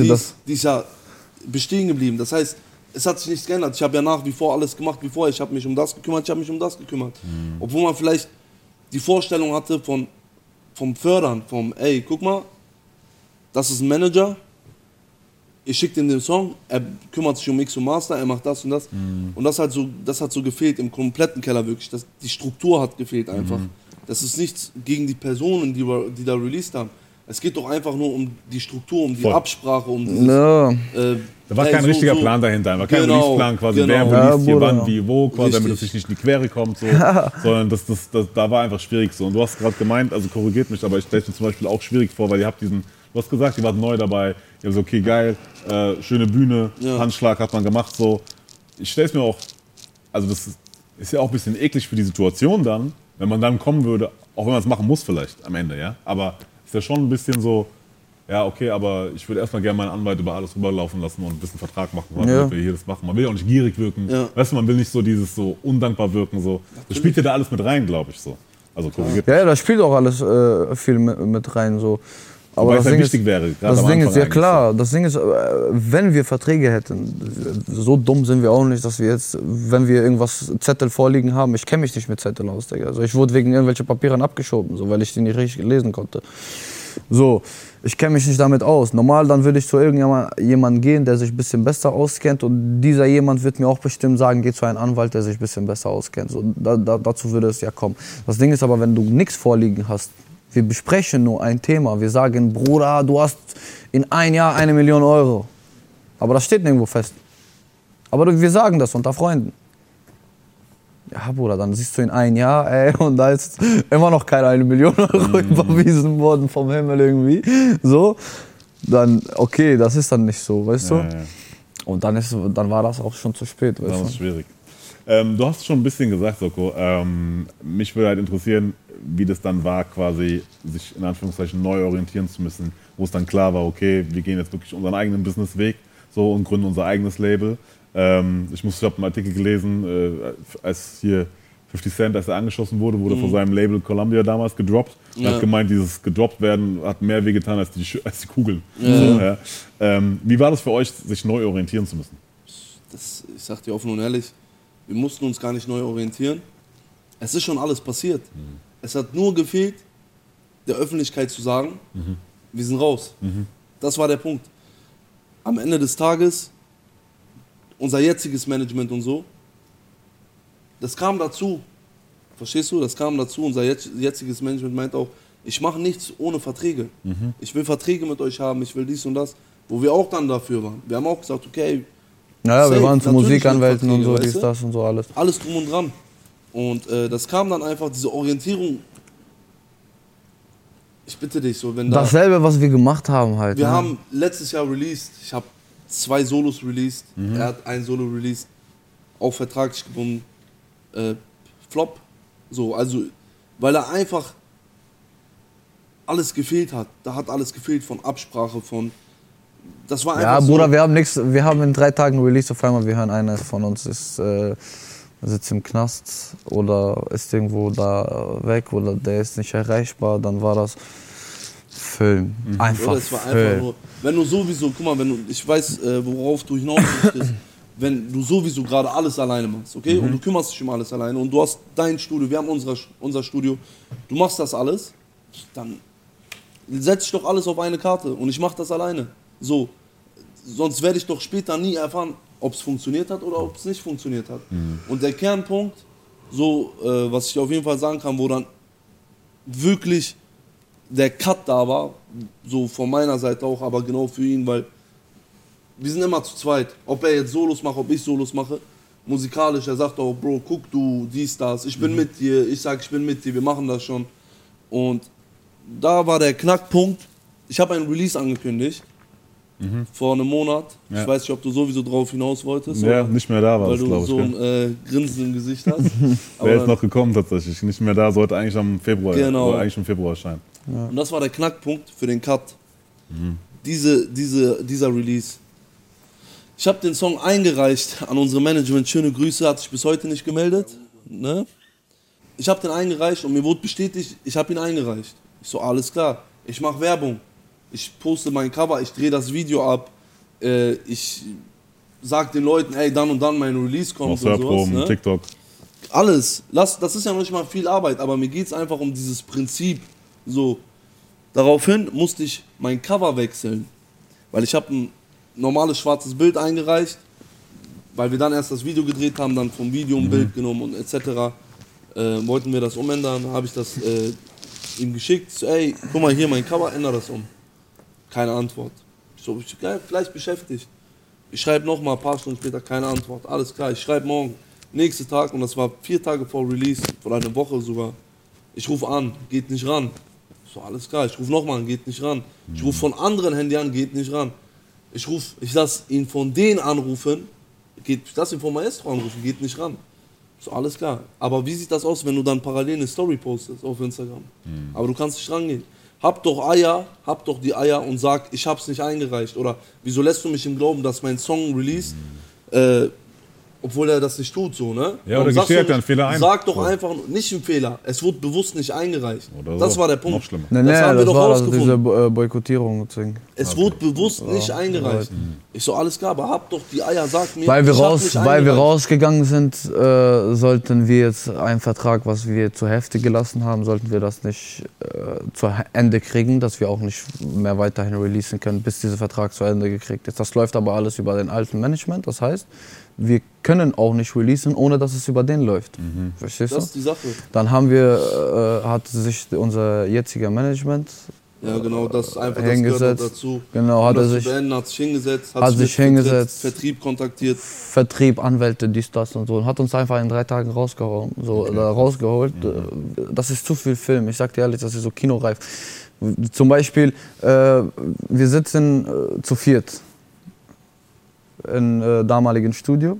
die, ist, die ist ja bestehen geblieben. Das heißt, es hat sich nichts geändert. Ich habe ja nach wie vor alles gemacht wie vorher. Ich habe mich um das gekümmert, ich habe mich um das gekümmert. Obwohl man vielleicht die Vorstellung hatte von, vom Fördern, vom, ey, guck mal, das ist ein Manager, ich schicke ihm den Song, er kümmert sich um Mix und Master, er macht das und das. Und das hat, so, das hat so gefehlt im kompletten Keller wirklich. Das, die Struktur hat gefehlt einfach. Das ist nichts gegen die Personen, die, wir- die da released haben. Es geht doch einfach nur um die Struktur, um die Voll. Absprache, um dieses, Ja. äh, Da war ey, kein so- richtiger so- Plan dahinter, da war kein Genau, Release-Plan quasi, genau. wer Ja, release hier Bruder. wann, wie, wo, quasi, damit es sich nicht in die Quere kommt, so. sondern das, das, das, da war einfach schwierig so. Und du hast gerade gemeint, also korrigiert mich, aber ich stelle mir zum Beispiel auch schwierig vor, weil ihr habt diesen, du hast gesagt, ihr wart neu dabei, ihr habt so, okay, geil, äh, schöne Bühne, Ja. Handschlag hat man gemacht, so. Ich stelle es mir auch, also das ist, ist ja auch ein bisschen eklig für die Situation dann, wenn man dann kommen würde, auch wenn man es machen muss vielleicht am Ende, ja, aber ist ja schon ein bisschen so, ja, okay, aber ich würde erstmal gerne meinen Anwalt über alles rüberlaufen lassen und ein bisschen Vertrag machen, damit Ja. wir hier das machen. Man will ja auch nicht gierig wirken. Ja. Weißt du, man will nicht so dieses so undankbar wirken. So. Das spielt ja da alles mit rein, glaube ich. So. Also. Ja, ja, da spielt auch alles äh, viel mit, mit rein. So. Aber Wobei das halt Ding wichtig ist, wäre, das Ding ist, ja klar, das Ding ist, wenn wir Verträge hätten, so dumm sind wir auch nicht, dass wir jetzt, wenn wir irgendwas Zettel vorliegen haben, ich kenne mich nicht mit Zetteln aus, Digga. Also ich wurde wegen irgendwelchen Papieren abgeschoben, so, weil ich die nicht richtig lesen konnte. So, ich kenne mich nicht damit aus. Normal, dann würde ich zu irgendjemandem gehen, der sich ein bisschen besser auskennt und dieser jemand wird mir auch bestimmt sagen, geh zu einem Anwalt, der sich ein bisschen besser auskennt. So, da, da, dazu würde es ja kommen. Das Ding ist aber, wenn du nichts vorliegen hast, wir besprechen nur ein Thema, wir sagen, Bruder, du hast in ein Jahr eine Million Euro. Aber das steht nirgendwo fest. Aber wir sagen das unter Freunden. Ja, Bruder, dann siehst du in ein Jahr, ey, und da ist immer noch keine eine Million Euro überwiesen worden vom Himmel irgendwie. So, dann, okay, das ist dann nicht so, weißt du? Ja, ja. Und dann, ist, dann war das auch schon zu spät, Das weißt ist du? schwierig. Ähm, du hast schon ein bisschen gesagt, Soko. Ähm, mich würde halt interessieren, wie das dann war, quasi sich in Anführungszeichen neu orientieren zu müssen, wo es dann klar war, okay, wir gehen jetzt wirklich unseren eigenen Businessweg so und gründen unser eigenes Label. Ähm, ich muss, ich habe einen Artikel gelesen, äh, als hier 50 Cent, als er angeschossen wurde, wurde von seinem Label Columbia damals gedroppt. Ja. hat gemeint, dieses gedroppt werden hat mehr wehgetan als die, als die Kugeln. So, ja. ähm, wie war das für euch, sich neu orientieren zu müssen? das, ich sag dir offen und ehrlich, wir mussten uns gar nicht neu orientieren. Es ist schon alles passiert. Es hat nur gefehlt, der Öffentlichkeit zu sagen, wir sind raus. Das war der Punkt. Am Ende des Tages, unser jetziges Management und so, das kam dazu. Verstehst du? Das kam dazu. Unser jetz- jetziges Management meint auch, ich mache nichts ohne Verträge. Ich will Verträge mit euch haben, ich will dies und das. Wo wir auch dann dafür waren. Wir haben auch gesagt, okay, Ja, wir Safe, waren zu Musikanwälten und so, dies, das und so alles. alles drum und dran. Und äh, das kam dann einfach, diese Orientierung. Ich bitte dich, so wenn da. Dasselbe, was wir gemacht haben halt. wir ne? haben letztes Jahr released, ich habe zwei Solos released, Mhm. er hat ein Solo released, auch vertraglich gebunden, äh, Flop. So, also, weil er einfach alles gefehlt hat. Da hat alles gefehlt von Absprache, von. Das war einfach Ja, so, Bruder, wir haben nichts. Wir haben in drei Tagen Release auf einmal. Wir hören, einer von uns ist äh, sitzt im Knast oder ist irgendwo da weg oder der ist nicht erreichbar. Dann war das Film. Einfach war einfach Film. nur, wenn du sowieso, guck mal, wenn du, ich weiß, äh, worauf du hinaus möchtest, wenn du sowieso gerade alles alleine machst, okay, und du kümmerst dich um alles alleine und du hast dein Studio, wir haben unser, unser Studio, du machst das alles, dann setz ich doch alles auf eine Karte und ich mach das alleine. So, sonst werde ich doch später nie erfahren, ob es funktioniert hat oder ob es nicht funktioniert hat. Und der Kernpunkt, so, äh, was ich auf jeden Fall sagen kann, wo dann wirklich der Cut da war, so von meiner Seite auch, aber genau für ihn, weil wir sind immer zu zweit. Ob er jetzt Solos macht, ob ich Solos mache, musikalisch, er sagt auch, Bro, guck du, dies, das, ich bin mit dir, ich sag, ich bin mit dir, wir machen das schon. Und da war der Knackpunkt, ich habe ein Release angekündigt vor einem Monat. Mhm. Ja. Ich weiß nicht, ob du sowieso drauf hinaus wolltest. Ja, nicht mehr da war Weil das, du ich. so ein äh, Grinsen im Gesicht hast. Wäre jetzt Aber- noch gekommen tatsächlich. Nicht mehr da, sollte eigentlich am Februar, Genau. eigentlich im Februar erscheinen. Und das war der Knackpunkt für den Cut. Mhm. Diese, diese, dieser Release. Ich habe den Song eingereicht an unsere Management. Schöne Grüße, hat sich bis heute nicht gemeldet. Ne? Ich habe den eingereicht und mir wurde bestätigt, ich habe ihn eingereicht. Ich so, alles klar. Ich mache Werbung. Ich poste mein Cover, ich drehe das Video ab. Äh, ich sag den Leuten, ey, dann und dann mein Release kommt und sowas. Ne? TikTok. alles. Lass, das ist ja noch nicht mal viel Arbeit, aber mir geht es einfach um dieses Prinzip. So. Daraufhin musste ich mein Cover wechseln. Weil ich habe ein normales schwarzes Bild eingereicht, weil wir dann erst das Video gedreht haben, dann vom Video ein Bild genommen und etc. Äh, wollten wir das umändern, habe ich das äh, ihm geschickt. So, ey, guck mal hier, mein Cover, ändere das um. Keine Antwort. Ich so, ich bin gleich beschäftigt. Ich schreibe nochmal ein paar Stunden später keine Antwort. Alles klar, ich schreibe morgen. Nächster Tag und das war vier Tage vor Release oder eine Woche sogar. Ich rufe an, geht nicht ran. So, alles klar, ich rufe nochmal an, geht nicht ran. Ich rufe von anderen Handy an, geht nicht ran. Ich rufe, ich lasse ihn von denen anrufen, geht, ich lasse ihn von Maestro anrufen, geht nicht ran. So, alles klar. Aber wie sieht das aus, wenn du dann parallel eine Story postest auf Instagram? Aber du kannst nicht rangehen. Hab doch Eier, hab doch die Eier und sag, ich hab's nicht eingereicht. Oder wieso lässt du mich im Glauben, dass mein Song released, äh, obwohl er das nicht tut, so, ne? Ja, oder gesteht einen nicht- Fehler ein. Sag doch einfach, nicht ein Fehler. Es wurde bewusst nicht eingereicht. Oder das so. war der Punkt. Noch schlimmer. Nee, nee, das das, haben wir doch war das, rausgefunden. diese äh, Boykottierung. Ding. Es wurde bewusst nicht eingereicht. Ich so, alles klar, aber hab doch die Eier, sag mir. Weil wir, raus, nicht weil wir rausgegangen sind, äh, sollten wir jetzt einen Vertrag, was wir zu Hälfte gelassen haben, sollten wir das nicht äh, zu Ende kriegen, dass wir auch nicht mehr weiterhin releasen können, bis dieser Vertrag zu Ende gekriegt ist. Das läuft aber alles über den alten Management. Das heißt, wir können auch nicht releasen, ohne dass es über den läuft. Verstehst Das ist du? die Sache. Dann haben wir, äh, hat sich unser jetziger Management Ja, genau, das ist einfach das Hingesetzt. gehört noch dazu. Genau, hat er das sich- beenden, hat sich hingesetzt, hat sich mit Vertrieb- hingesetzt. Vertrieb kontaktiert. Vertrieb, Anwälte, dies, das und so. Und hat uns einfach in drei Tagen rausgehauen, so, oder rausgeholt. Äh, Das ist zu viel Film. Ich sag dir ehrlich, das ist so kinoreif. Zum Beispiel, äh, wir sitzen äh, zu viert im äh, damaligen Studio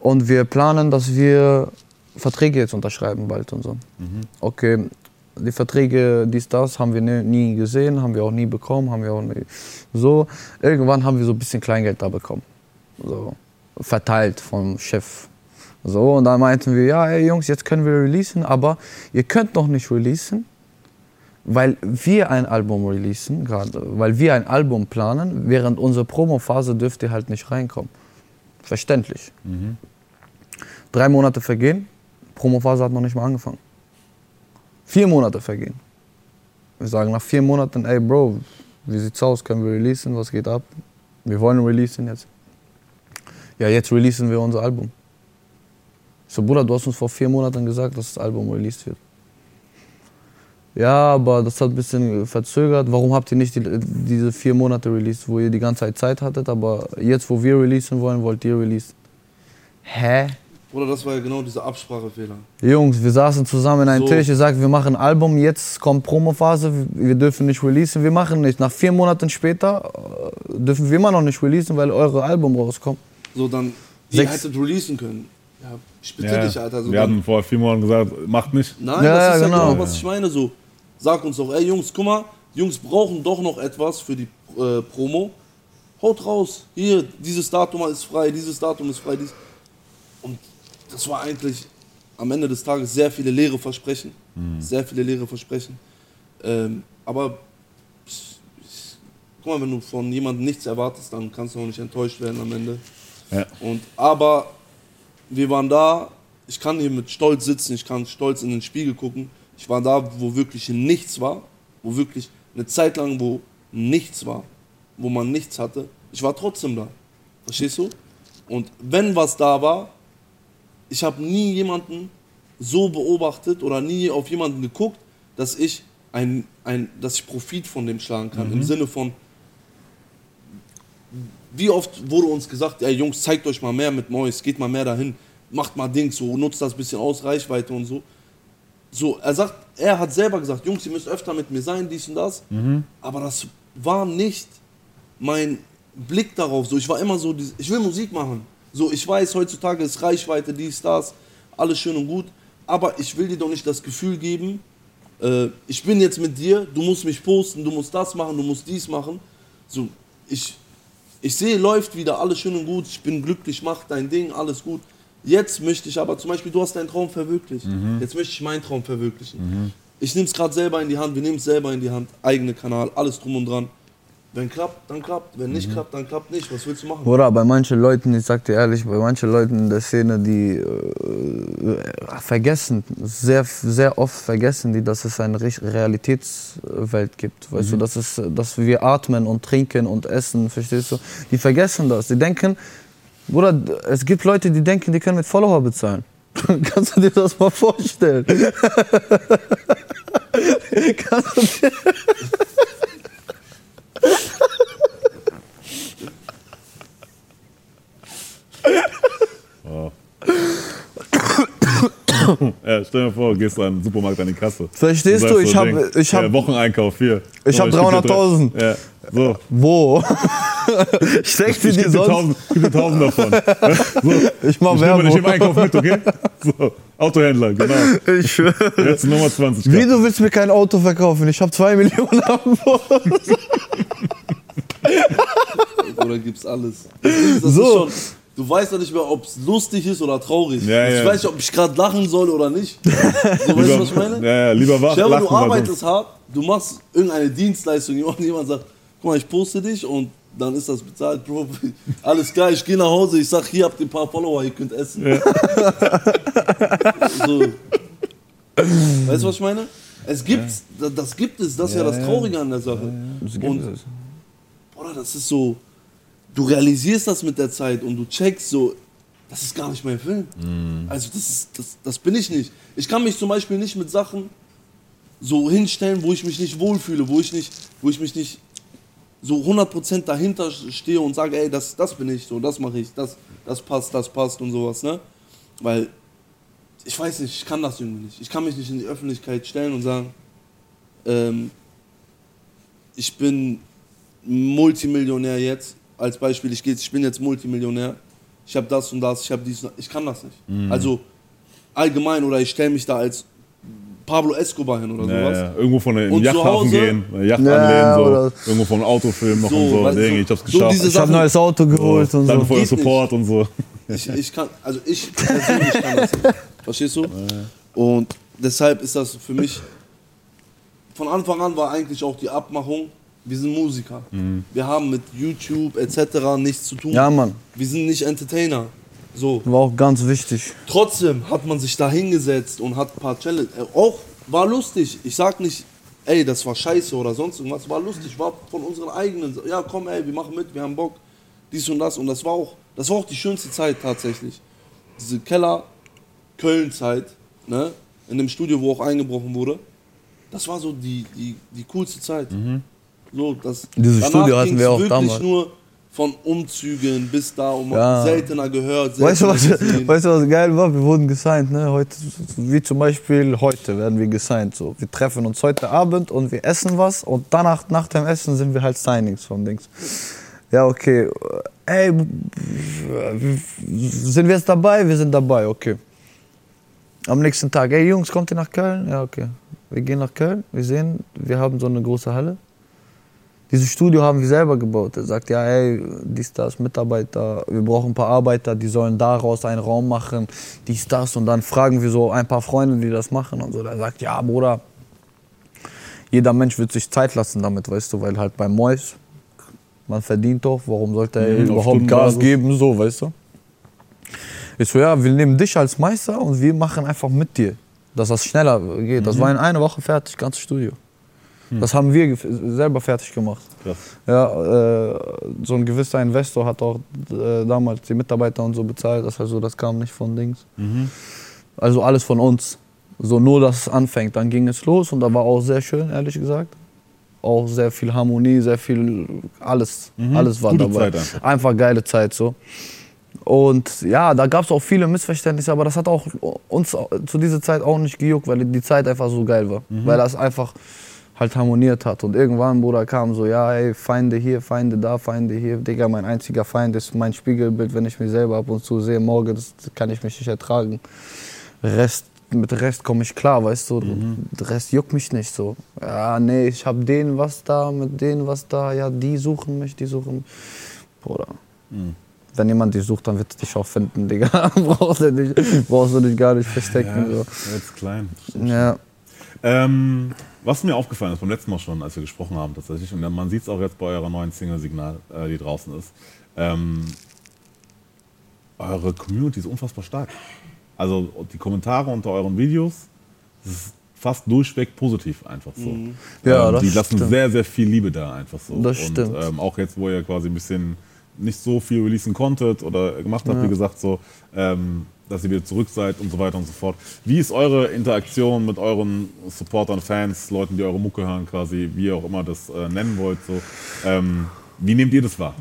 und wir planen, dass wir Verträge jetzt unterschreiben bald und so. Okay, die Verträge, dies, das, haben wir nie, gesehen, haben wir auch nie bekommen, haben wir auch nie so. Irgendwann haben wir so ein bisschen Kleingeld da bekommen. So, verteilt vom Chef. So, und dann meinten wir, ja, ey Jungs, jetzt können wir releasen, aber ihr könnt noch nicht releasen, weil wir ein Album releasen, gerade, weil wir ein Album planen, während unserer Promophase dürft ihr halt nicht reinkommen. Verständlich. Drei Monate vergehen, Promophase hat noch nicht mal angefangen. Vier Monate vergehen. Wir sagen nach vier Monaten, ey Bro, wie sieht's aus? Können wir releasen? Was geht ab? Wir wollen releasen jetzt. Ja, jetzt releasen wir unser Album. Ich so, Bruder, du hast uns vor vier Monaten gesagt, dass das Album released wird. Ja, aber das hat ein bisschen verzögert. Warum habt ihr nicht die, diese vier Monate released, wo ihr die ganze Zeit Zeit hattet, aber jetzt, wo wir releasen wollen, wollt ihr releasen? Hä? Oder das war ja genau dieser Absprachefehler. Jungs, wir saßen zusammen in einem So. Tisch, ihr sagt, wir machen ein Album, jetzt kommt Promophase, wir dürfen nicht releasen, wir machen nicht. Nach vier Monaten später äh, dürfen wir immer noch nicht releasen, weil eure Album rauskommt. So, dann, ihr hättet releasen können. Ja, ich bitte Ja, dich, Alter. So, wir hatten vor vier Monaten gesagt, macht nicht. nein, Ja, das ja, ist ja genau. genau, was ich meine. So, sag uns doch, ey Jungs, guck mal, die Jungs brauchen doch noch etwas für die äh, Promo. Haut raus, hier, dieses Datum ist frei, dieses Datum ist frei. Dies. Das war eigentlich am Ende des Tages sehr viele leere Versprechen. Sehr viele leere Versprechen. Ähm, aber ich, ich, guck mal, wenn du von jemandem nichts erwartest, dann kannst du auch nicht enttäuscht werden am Ende. Ja. Und, aber wir waren da, ich kann hier mit Stolz sitzen, ich kann stolz in den Spiegel gucken. Ich war da, wo wirklich nichts war, wo wirklich eine Zeit lang, wo nichts war, wo man nichts hatte. Ich war trotzdem da. Verstehst du? Und wenn was da war, ich habe nie jemanden so beobachtet oder nie auf jemanden geguckt, dass ich ein, ein dass ich Profit von dem schlagen kann. Im Sinne von, wie oft wurde uns gesagt, ey Jungs, zeigt euch mal mehr mit Mois, geht mal mehr dahin, macht mal Dings, so nutzt das bisschen aus, Reichweite und so. So, er sagt, er hat selber gesagt, Jungs, ihr müsst öfter mit mir sein, dies und das. Aber das war nicht mein Blick darauf. So, ich war immer so, ich will Musik machen. So, ich weiß, heutzutage ist Reichweite, dies, das, alles schön und gut. Aber ich will dir doch nicht das Gefühl geben, äh, ich bin jetzt mit dir, du musst mich posten, du musst das machen, du musst dies machen. So, ich, ich sehe, läuft wieder, alles schön und gut, ich bin glücklich, mach dein Ding, alles gut. Jetzt möchte ich aber, zum Beispiel, du hast deinen Traum verwirklicht. Jetzt möchte ich meinen Traum verwirklichen. Ich nehme es gerade selber in die Hand, wir nehmen es selber in die Hand, eigene Kanal, alles drum und dran. Wenn klappt, dann klappt. Wenn nicht klappt, dann klappt nicht. Was willst du machen? Oder bei manchen Leuten, ich sag dir ehrlich, bei manchen Leuten in der Szene, die äh, vergessen, sehr, sehr oft vergessen die, dass es eine Re- Realitätswelt gibt. Weißt du, dass, es, dass wir atmen und trinken und essen, verstehst du? Die vergessen das. Die denken, Bruder, es gibt Leute, die denken, die können mit Follower bezahlen. Kannst du dir das mal vorstellen? Kannst du dir Ja, stell dir vor, gehst an den Supermarkt an die Kasse. Verstehst du, ich so, hab- ich ja, Wocheneinkauf hier. Ich So, hab geb dir 300.000. drei- Ja, so. Wo? Steckst Ich du geb die dir sonst? tausend, gib dir tausend davon. So. Ich mach Ich nehme, ich Werbung. nehme Einkauf mit, okay? So, Autohändler, genau. Ich schwöre. Jetzt Nummer 20. Wie, du willst mir kein Auto verkaufen? Ich habe zwei Millionen am Bord. Oder gibt's alles? Das ist, das So. ist schon, du weißt doch nicht mehr, ob es lustig ist oder traurig. Ja, ich ja. weiß nicht, ob ich gerade lachen soll oder nicht. So, weißt du, was ich meine? Ja, ja, lieber wach, Stell mal, du arbeitest hart, du machst irgendeine Dienstleistung, jemand, jemand sagt, guck mal, ich poste dich und dann ist das bezahlt, Bro. Alles klar, ich gehe nach Hause, ich sag, hier habt ihr ein paar Follower, ihr könnt essen. so. Weißt du, was ich meine? Es gibt's, das, das gibt es, das ist ja, das Traurige an der Sache. und, Bruder, das ist so, du realisierst das mit der Zeit und du checkst so, das ist gar nicht mein Film. Also das, ist, das, das bin ich nicht. Ich kann mich zum Beispiel nicht mit Sachen so hinstellen, wo ich mich nicht wohlfühle, wo ich, nicht, wo ich mich nicht so 100% dahinter stehe und sage, ey, das, das bin ich, so, das mache ich, das, das passt, das passt und sowas, ne? Weil, ich weiß nicht, ich kann das irgendwie nicht. Ich kann mich nicht in die Öffentlichkeit stellen und sagen, ähm, ich bin Multimillionär jetzt, als Beispiel, ich, geh, ich bin jetzt Multimillionär, ich habe das und das, ich habe dies und das, ich kann das nicht. Also allgemein oder ich stelle mich da als Pablo Escobar hin oder Ja, sowas. ja. Irgendwo von einem Yachthafen gehen, Yacht Ja, anlehnen, so. oder- irgendwo von einem Autofilm noch So, und so. Ding, ich hab's so geschafft. diese Ich habe Sachen- ein neues Auto geholt und Danke so. für den Geht nicht. Support und so. Ich, ich kann, also ich persönlich kann das nicht. Verstehst du? Und deshalb ist das für mich, von Anfang an war eigentlich auch die Abmachung, wir sind Musiker. Wir haben mit YouTube etc. nichts zu tun. Ja, Mann. Wir sind nicht Entertainer. So. War auch ganz wichtig. Trotzdem hat man sich da hingesetzt und hat ein paar Challenge. Äh, auch war lustig. Ich sag nicht, ey, das war scheiße oder sonst irgendwas. War lustig. War von unseren eigenen. Ja, komm, ey, wir machen mit, wir haben Bock. Dies und das. Und das war auch, das war auch die schönste Zeit tatsächlich. Diese Keller-Köln-Zeit, ne? In dem Studio, wo auch eingebrochen wurde. Das war so die, die, die coolste Zeit. So, das, Dieses Studio hatten wir auch wirklich damals. nur von Umzügen bis da man Ja. seltener gehört. Weißt du, was, seltener gesehen. weißt du, was geil war? Wir wurden gesigned, ne? Heute, wie zum Beispiel heute werden wir gesigned. So. Wir treffen uns heute Abend und wir essen was und danach, nach dem Essen sind wir halt Signings von Dings. Ja, okay. Ey, sind wir jetzt dabei? Wir sind dabei, okay. Am nächsten Tag, ey Jungs, kommt ihr nach Köln? Ja, okay. Wir gehen nach Köln, wir sehen, wir haben so eine große Halle. Dieses Studio haben wir selber gebaut. Er sagt, ja, ey, dies, das, Mitarbeiter, wir brauchen ein paar Arbeiter, die sollen daraus einen Raum machen, dies, das. Und dann fragen wir so ein paar Freunde, die das machen und so. Der sagt, ja, Bruder, jeder Mensch wird sich Zeit lassen damit, weißt du, weil halt beim Mois, man verdient doch, warum sollte er Mhm, überhaupt Gas geben, so, weißt du. Ich so, ja, wir nehmen dich als Meister und wir machen einfach mit dir, dass das schneller geht. Mhm. Das war in einer Woche fertig, ganzes Studio. Das haben wir selber fertig gemacht. Krass. Ja, äh, so ein gewisser Investor hat auch äh, damals die Mitarbeiter und so bezahlt. Das heißt so, das kam nicht von Dings. Also alles von uns. So nur, dass es anfängt. Dann ging es los und da war auch sehr schön, ehrlich gesagt. Auch sehr viel Harmonie, sehr viel, alles, alles war Gute dabei. Zeit einfach. einfach geile Zeit so. Und ja, da gab es auch viele Missverständnisse, aber das hat auch uns zu dieser Zeit auch nicht gejuckt, weil die Zeit einfach so geil war. Weil das einfach halt harmoniert hat. Und irgendwann, Bruder, kam so, ja, ey, Feinde hier, Feinde da, Feinde hier. Digga, mein einziger Feind ist mein Spiegelbild, wenn ich mich selber ab und zu sehe. Morgen, das kann ich mich nicht ertragen. Rest, mit Rest komme ich klar, weißt du. Der Rest juckt mich nicht so. Ja, nee, ich hab denen was da, mit denen was da. Ja, die suchen mich, die suchen mich. Bruder. Wenn jemand dich sucht, dann wird er dich auch finden, Digga. brauchst, du nicht, brauchst du dich gar nicht verstecken. Ja, so. jetzt klein. Ja. Ähm, was mir aufgefallen ist beim letzten Mal schon, als wir gesprochen haben tatsächlich, und man sieht es auch jetzt bei eurer neuen Single-Signal, äh, die draußen ist, ähm, eure Community ist unfassbar stark. Also die Kommentare unter euren Videos, das ist fast durchweg positiv einfach so. Ja, ähm, das die lassen stimmt. sehr, sehr viel Liebe da einfach so. Das und, stimmt. Ähm, auch jetzt, wo ihr quasi ein bisschen nicht so viel releasen konntet oder gemacht habt, wie gesagt, so, ähm, dass ihr wieder zurück seid und so weiter und so fort. Wie ist eure Interaktion mit euren Supportern, Fans, Leuten, die eure Mucke hören quasi, wie ihr auch immer das äh, nennen wollt? So. Ähm, wie nehmt ihr das wahr?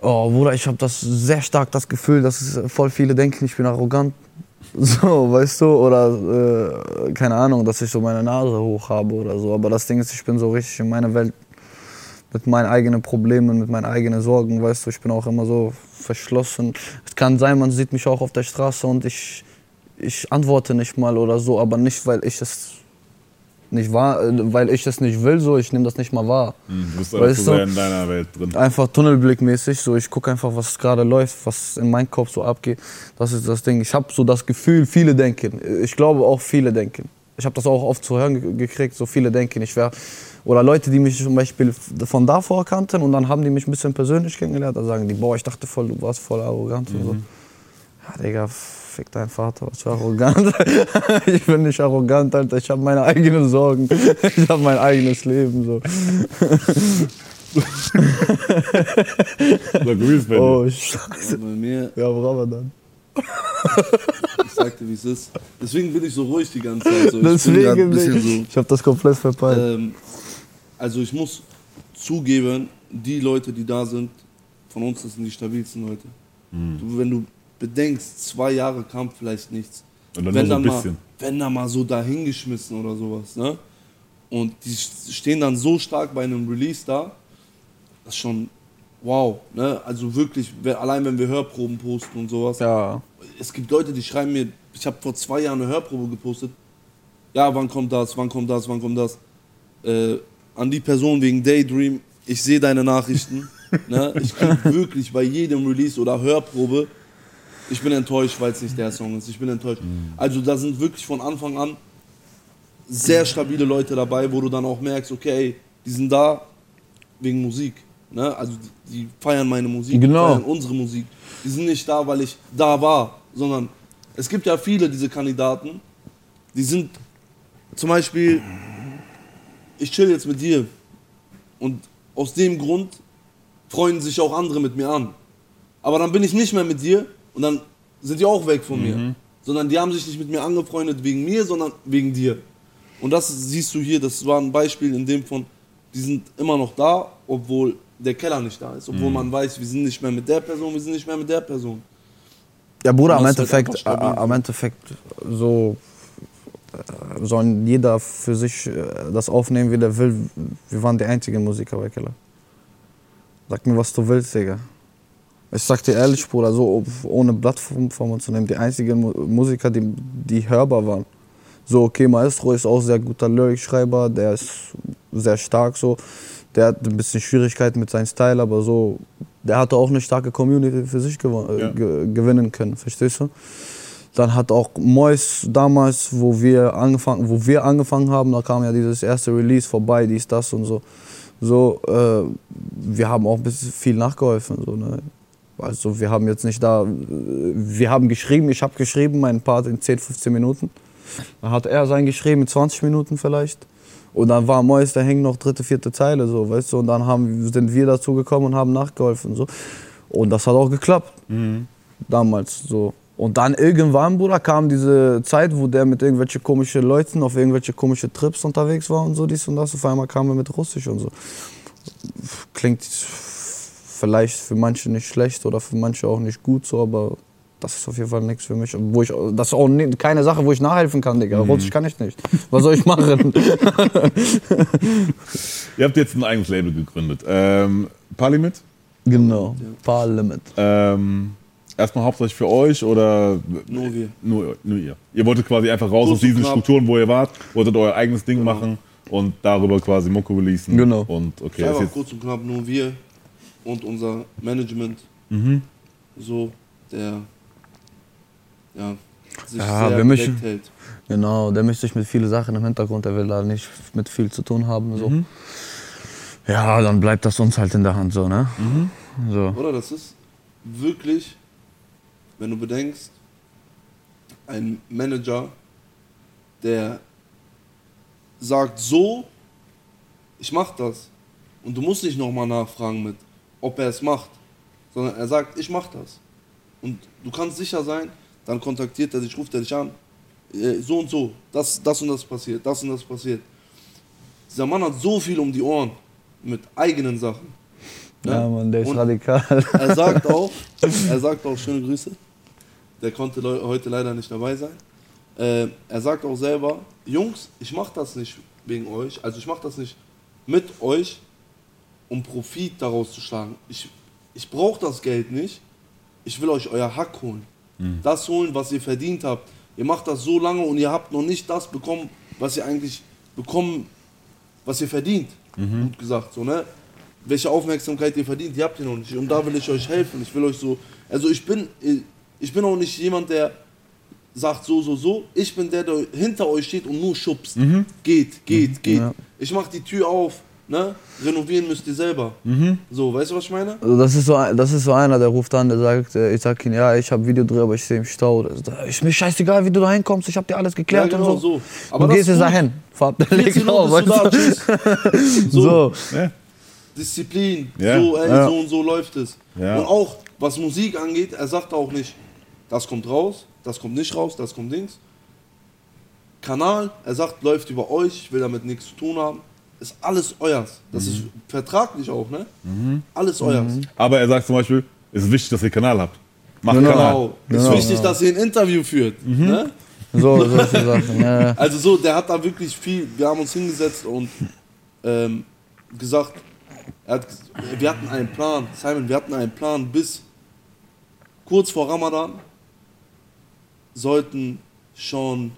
Oh, Bruder, ich habe das sehr stark das Gefühl, dass es voll viele denken, ich bin arrogant. So, weißt du, oder äh, keine Ahnung, dass ich so meine Nase hoch habe oder so. Aber das Ding ist, ich bin so richtig in meiner Welt mit meinen eigenen Problemen, mit meinen eigenen Sorgen, weißt du, ich bin auch immer so verschlossen. Es kann sein, man sieht mich auch auf der Straße und ich, ich antworte nicht mal oder so, aber nicht, weil ich es nicht wahr, weil ich es nicht will, so, ich nehme das nicht mal wahr. Du bist einfach Weißt zu du? sehr in deiner Welt drin. Einfach tunnelblickmäßig, so ich gucke einfach, was gerade läuft, was in meinem Kopf so abgeht. Das ist das Ding. Ich habe so das Gefühl, viele denken. Ich glaube auch viele denken. Ich habe das auch oft zu hören ge- gekriegt, so viele denken, ich wäre oder Leute, die mich zum Beispiel von davor kannten und dann haben die mich ein bisschen persönlich kennengelernt, da sagen die, boah, ich dachte voll, du warst voll arrogant und so. Ja, Digga, fick dein Vater, was für arrogant. ich bin nicht arrogant, Alter, ich habe meine eigenen Sorgen, ich habe mein eigenes Leben, so. Sag, wie ist bei dir? Oh, scheiße. Bei mir, Ja, Ramadan. ich sagte, wie es ist. Deswegen bin ich so ruhig die ganze Zeit. So. Ich bin Deswegen ein bisschen nicht. Ich habe das komplett verpeilt. Ähm, also ich muss zugeben, die Leute, die da sind, von uns, das sind die stabilsten Leute. Du, wenn du bedenkst, zwei Jahre kam vielleicht nichts. Und dann wenn, nur so ein dann bisschen. Mal, wenn da mal so dahingeschmissen oder sowas. Ne? Und die stehen dann so stark bei einem Release da, das ist schon wow. Ne? Also wirklich, allein wenn wir Hörproben posten und sowas. ja. Es gibt Leute, die schreiben mir, ich habe vor zwei Jahren eine Hörprobe gepostet. Ja, wann kommt das, wann kommt das, wann kommt das? Äh, an die Person wegen Daydream, ich sehe deine Nachrichten. ne? Ich krieg wirklich bei jedem Release oder Hörprobe, ich bin enttäuscht, weil es nicht der Song ist. Ich bin enttäuscht. Also da sind wirklich von Anfang an sehr stabile Leute dabei, wo du dann auch merkst, okay, die sind da wegen Musik. Ne? Also die, die feiern meine Musik, Genau. feiern unsere Musik. Die sind nicht da, weil ich da war, sondern es gibt ja viele diese Kandidaten, die sind zum Beispiel, ich chill jetzt mit dir und aus dem Grund freuen sich auch andere mit mir an. Aber dann bin ich nicht mehr mit dir und dann sind die auch weg von mir. Sondern die haben sich nicht mit mir angefreundet wegen mir, sondern wegen dir. Und das siehst du hier, das war ein Beispiel in dem von, die sind immer noch da, obwohl der Keller nicht da ist. Obwohl man weiß, wir sind nicht mehr mit der Person, wir sind nicht mehr mit der Person. Ja, Bruder, am halt Endeffekt, einfach stabil. äh, am Endeffekt so äh, sollen jeder für sich äh, das aufnehmen, wie der will. Wir waren die einzigen Musiker bei Keller. Sag mir, was du willst, Digga. Ich sag dir ehrlich, Bruder, so ohne Plattform von uns zu nehmen, die einzigen Mu Musiker, die, die hörbar waren. So, okay, Maestro ist auch sehr guter Lyrikschreiber, der ist sehr stark so. Der hat ein bisschen Schwierigkeiten mit seinem Style, aber so, der hatte auch eine starke Community für sich gewo- äh, Ja. ge gewinnen können, verstehst du? Dann hat auch Mois damals, wo wir angefangen, wo wir angefangen haben, da kam ja dieses erste Release vorbei, dies, das und so. So, äh, wir haben auch ein bisschen viel nachgeholfen. So, ne? Also wir haben jetzt nicht da, wir haben geschrieben, ich habe geschrieben, meinen Part in 10, 15 Minuten. Dann hat er sein geschrieben in 20 Minuten vielleicht. Und dann war Mois, da hängen noch dritte, vierte Zeile, so, weißt du. Und dann haben, sind wir dazu gekommen und haben nachgeholfen, so. Und das hat auch geklappt. Damals, so. Und dann irgendwann, Bruder, kam diese Zeit, wo der mit irgendwelchen komischen Leuten auf irgendwelche komische Trips unterwegs war und so, dies und das. Auf einmal kam er mit Russisch und so. Klingt vielleicht für manche nicht schlecht oder für manche auch nicht gut so, aber das ist auf jeden Fall nichts für mich. Wo ich, das ist auch ni- keine Sache, wo ich nachhelfen kann, Digga. Mhm. Russisch kann ich nicht. Was soll ich machen? Ihr habt jetzt ein eigenes Label gegründet. Ähm, Parlimit? genau. Paar Limit. Ähm, erstmal hauptsächlich für euch oder Nur wir. nur, nur ihr? Ihr wolltet quasi einfach raus Kurz aus diesen knapp. Strukturen, wo ihr wart, wolltet euer eigenes Ding machen und darüber quasi Mucke releasen. Genau. Und okay, ist Einfach jetzt, kurz und knapp nur wir und unser Management. Mhm. So, der ja, sich Ja, sehr wir bedeckt hält. Genau, der mischt sich mit vielen Sachen im Hintergrund, der will da nicht mit viel zu tun haben. So. Mhm. Ja, dann bleibt das uns halt in der Hand so, ne? Mhm. So. Oder das ist wirklich, wenn du bedenkst, ein Manager, der sagt so, ich mach das. Und du musst nicht nochmal nachfragen mit, ob er es macht, sondern er sagt, ich mach das. Und du kannst sicher sein, dann kontaktiert er dich, ruft er dich an, äh, so und so, das, das und das passiert, das und das passiert. Dieser Mann hat so viel um die Ohren mit eigenen Sachen. ne? Ja, Mann, der ist Und- radikal. er sagt auch, er sagt auch schöne Grüße. Der konnte leu- heute leider nicht dabei sein. Äh, er sagt auch selber, Jungs, ich mache das nicht wegen euch, also ich mache das nicht mit euch, um Profit daraus zu schlagen. Ich, ich brauche das Geld nicht. Ich will euch euer Hack holen. Das holen, was ihr verdient habt. Ihr macht das so lange und ihr habt noch nicht das bekommen, was ihr eigentlich bekommen, was ihr verdient. Gut gesagt, so, ne? Welche Aufmerksamkeit ihr verdient, die habt ihr noch nicht. Und da will ich euch helfen. Ich will euch so. Also ich bin, ich bin auch nicht jemand, der sagt so, so, so. Ich bin der, der hinter euch steht und nur schubst. Geht, geht, geht. Ja. Ich mach die Tür auf, ne? Renovieren müsst ihr selber. So, weißt du, was ich meine? Also das, ist so, das ist so einer, der ruft an, der sagt, äh, ich sag ihm, ja, ich habe Videodreh, aber ich sehe im Stau. Ist mir scheißegal, wie du da hinkommst, ich habe dir alles geklärt Ja, genau und so. so. Aber du das gehst ist jetzt dahin, fahr 14 leg auf, bist du da, weißt du? So. Ja. Disziplin, Ja. so, ey, Ja. so und so läuft es. Ja. Und auch, was Musik angeht, er sagt auch nicht, das kommt raus, das kommt nicht raus, das kommt Dings. Kanal, er sagt, läuft über euch, ich will damit nichts zu tun haben. Ist alles euers. Das ist vertraglich auch, ne? Alles euers. Aber er sagt zum Beispiel, es ist wichtig, dass ihr Kanal habt. Macht Genau. Kanal. Genau. Ist Genau, wichtig, dass ihr ein Interview führt. Ne? So, solche Sachen. Ja, ja. Also so, der hat da wirklich viel, wir haben uns hingesetzt und ähm, gesagt, hat, wir hatten einen Plan, Simon, wir hatten einen Plan bis kurz vor Ramadan sollten schon,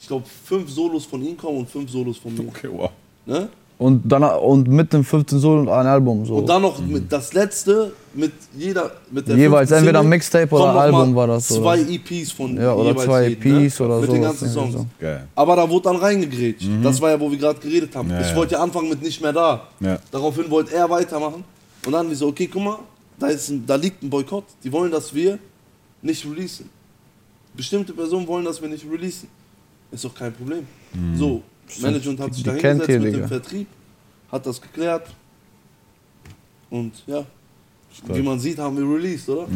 ich glaube, fünf Solos von ihm kommen und fünf Solos von mir. Okay, wow. Ne? Und, dann, und mit dem 15 Solo und ein Album. So. Und dann noch mit das letzte mit jeder mit der Jeweils, entweder Single Mixtape oder Album war das, oder? Zwei EPs von Ja, oder jeweils zwei EPs oder Mit den sowas, ganzen irgendwie Songs. so. Aber da wurde dann reingegrätscht. Das war ja, wo wir gerade geredet haben. Mhm. Ja, ich ja. wollte ja anfangen mit nicht mehr da. Ja. Daraufhin wollte er weitermachen. Und dann wie so, okay, guck mal, da, ist ein, da liegt ein Boykott. Die wollen, dass wir nicht releasen. Bestimmte Personen wollen, dass wir nicht releasen. Ist doch kein Problem. So, Management hat sich da hingesetzt mit dem Digga. Vertrieb, hat das geklärt. Und ja, Stark. wie man sieht, haben wir released, oder?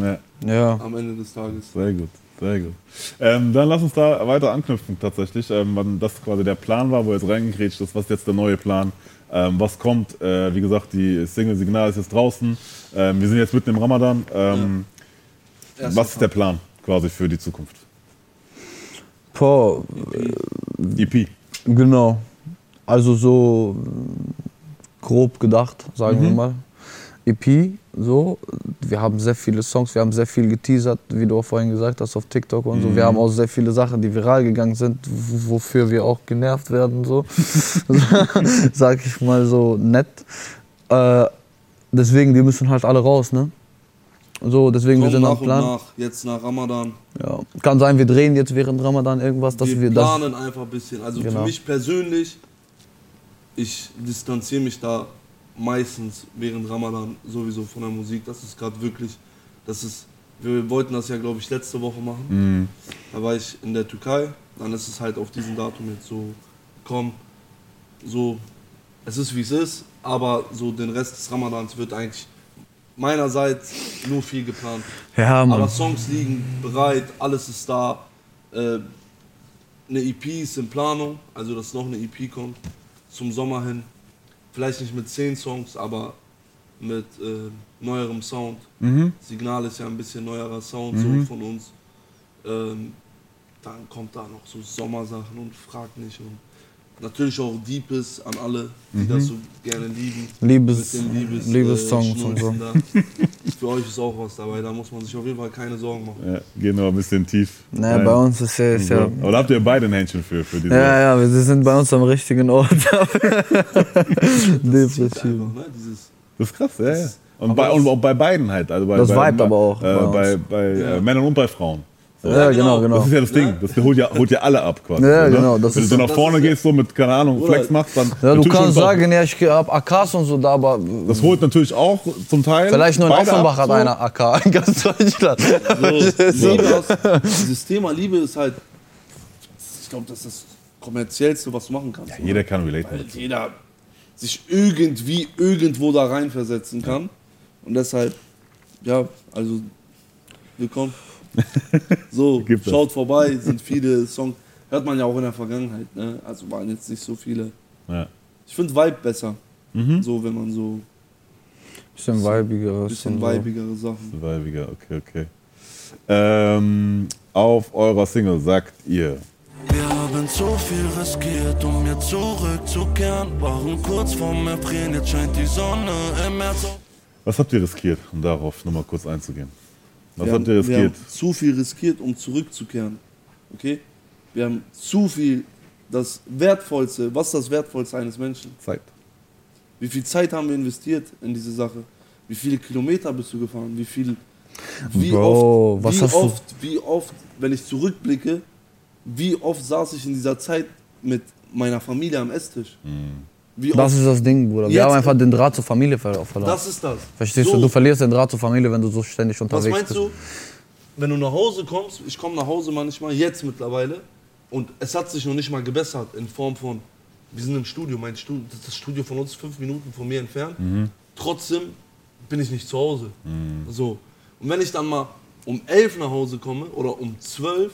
Ja. Ja. Am Ende des Tages. Sehr gut, sehr gut. Ähm, dann lass uns da weiter anknüpfen tatsächlich, ähm, wann das quasi der Plan war, wo jetzt reingekrätscht ist, was ist jetzt der neue Plan, ähm, was kommt. Äh, wie gesagt, die Single Signal ist jetzt draußen. Ähm, wir sind jetzt mitten im Ramadan. Ähm, Erster was ist der Plan quasi für die Zukunft? Boah, EP. genau. Also so grob gedacht, sagen wir mal. EP, so. Wir haben sehr viele Songs, wir haben sehr viel geteasert, wie du auch vorhin gesagt hast, auf TikTok und so. Wir haben auch sehr viele Sachen, die viral gegangen sind, wofür wir auch genervt werden, so. Sag ich mal so nett. Äh, deswegen, die müssen halt alle raus, ne? So, deswegen, wir Kommt sind nach am und Plan. nach, jetzt nach Ramadan. Ja. Kann sein, wir drehen jetzt während Ramadan irgendwas, dass wir, wir, das. planen einfach ein bisschen. Also Genau. für mich persönlich, ich distanziere mich da meistens während Ramadan sowieso von der Musik. Das ist gerade wirklich, das ist, wir wollten das ja glaube ich letzte Woche machen. Mhm. Da war ich in der Türkei, dann ist es halt auf diesen Datum jetzt so, komm, so, es ist wie es ist, aber so den Rest des Ramadans wird eigentlich meinerseits nur viel geplant. Ja, Mann. Aber Songs liegen bereit, alles ist da. Äh, eine EP ist in Planung, also dass noch eine EP kommt zum Sommer hin. Vielleicht nicht mit zehn Songs, aber mit äh, neuerem Sound. Mhm. Signal ist ja ein bisschen neuerer Sound so von uns. Ähm, dann kommt da noch so Sommersachen und frag nicht und natürlich auch Deepes an alle, die das so gerne lieben. Liebes- Liebes, Liebessongs äh, und so. Für euch ist auch was dabei, da muss man sich auf jeden Fall keine Sorgen machen. Ja, gehen wir ein bisschen tief. Naja, bei uns ist ja, ist ja Aber da habt ihr beide ein Händchen für, für diese. Ja, ja, wir sind bei uns am richtigen Ort. Definitiv. Einfach, ne? Dieses, Das ist krass, ja, ja. Und bei, und auch bei beiden halt. Also bei, Das bei, vibet bei, aber auch Äh, bei bei äh, Männern und bei Frauen. Ja, genau, genau. genau. Das ist ja das Ding. Das holt ja, holt ja alle ab quasi. Ja, so, ne? genau, das Wenn ist du so so- nach vorne ja- gehst, so mit, keine Ahnung, Oder- Flex machst, dann. Ja, du kannst sagen, ja, ich hab AKs und so da, aber Das holt natürlich auch zum Teil. vielleicht nur in Offenbach ab, hat so. einer AK in ganz Deutschland. so, Liebe aus, dieses Thema Liebe ist halt, ich glaube, das ist das kommerziellste, was du machen kannst. oder? Jeder kann relaten. Weil jeder sich irgendwie irgendwo da reinversetzen kann. Und deshalb, ja, also willkommen. So, schaut vorbei, sind viele Songs. Hört man ja auch in der Vergangenheit, ne? Also waren jetzt nicht so viele. Ja. Ich finde Vibe besser. So, wenn man so Bisschen weibigeres. bisschen und so. Sachen. Weibiger, okay, okay. Ähm, auf eurer Single sagt ihr. Wir haben zu viel riskiert, um mir zurückzukehren. Waren kurz vorm Erfrieren, jetzt scheint die Sonne im März. Was habt ihr riskiert, um darauf nochmal kurz einzugehen? Was wir habt haben, ihr Wir haben riskiert? zu viel riskiert, um zurückzukehren. Okay? Wir haben zu viel, das Wertvollste, was ist das Wertvollste eines Menschen? Zeit. Wie viel Zeit haben wir investiert in diese Sache? Wie viele Kilometer bist du gefahren? Wie viel, wie Bro, oft, wie oft, wie oft, wenn ich zurückblicke, wie oft saß ich in dieser Zeit mit meiner Familie am Esstisch? Wie Das ist das Ding, Bruder. Wir haben einfach den Draht zur Familie ver verloren. das ist das. Verstehst So. du? Du verlierst den Draht zur Familie, wenn du so ständig Was unterwegs meinst bist. du, wenn du nach Hause kommst? Ich komme nach Hause manchmal, jetzt mittlerweile, und es hat sich noch nicht mal gebessert in Form von, wir sind im Studio, mein Studio, das Studio von uns ist fünf Minuten von mir entfernt. Trotzdem bin ich nicht zu Hause. So. Und wenn ich dann mal um elf nach Hause komme oder um zwölf,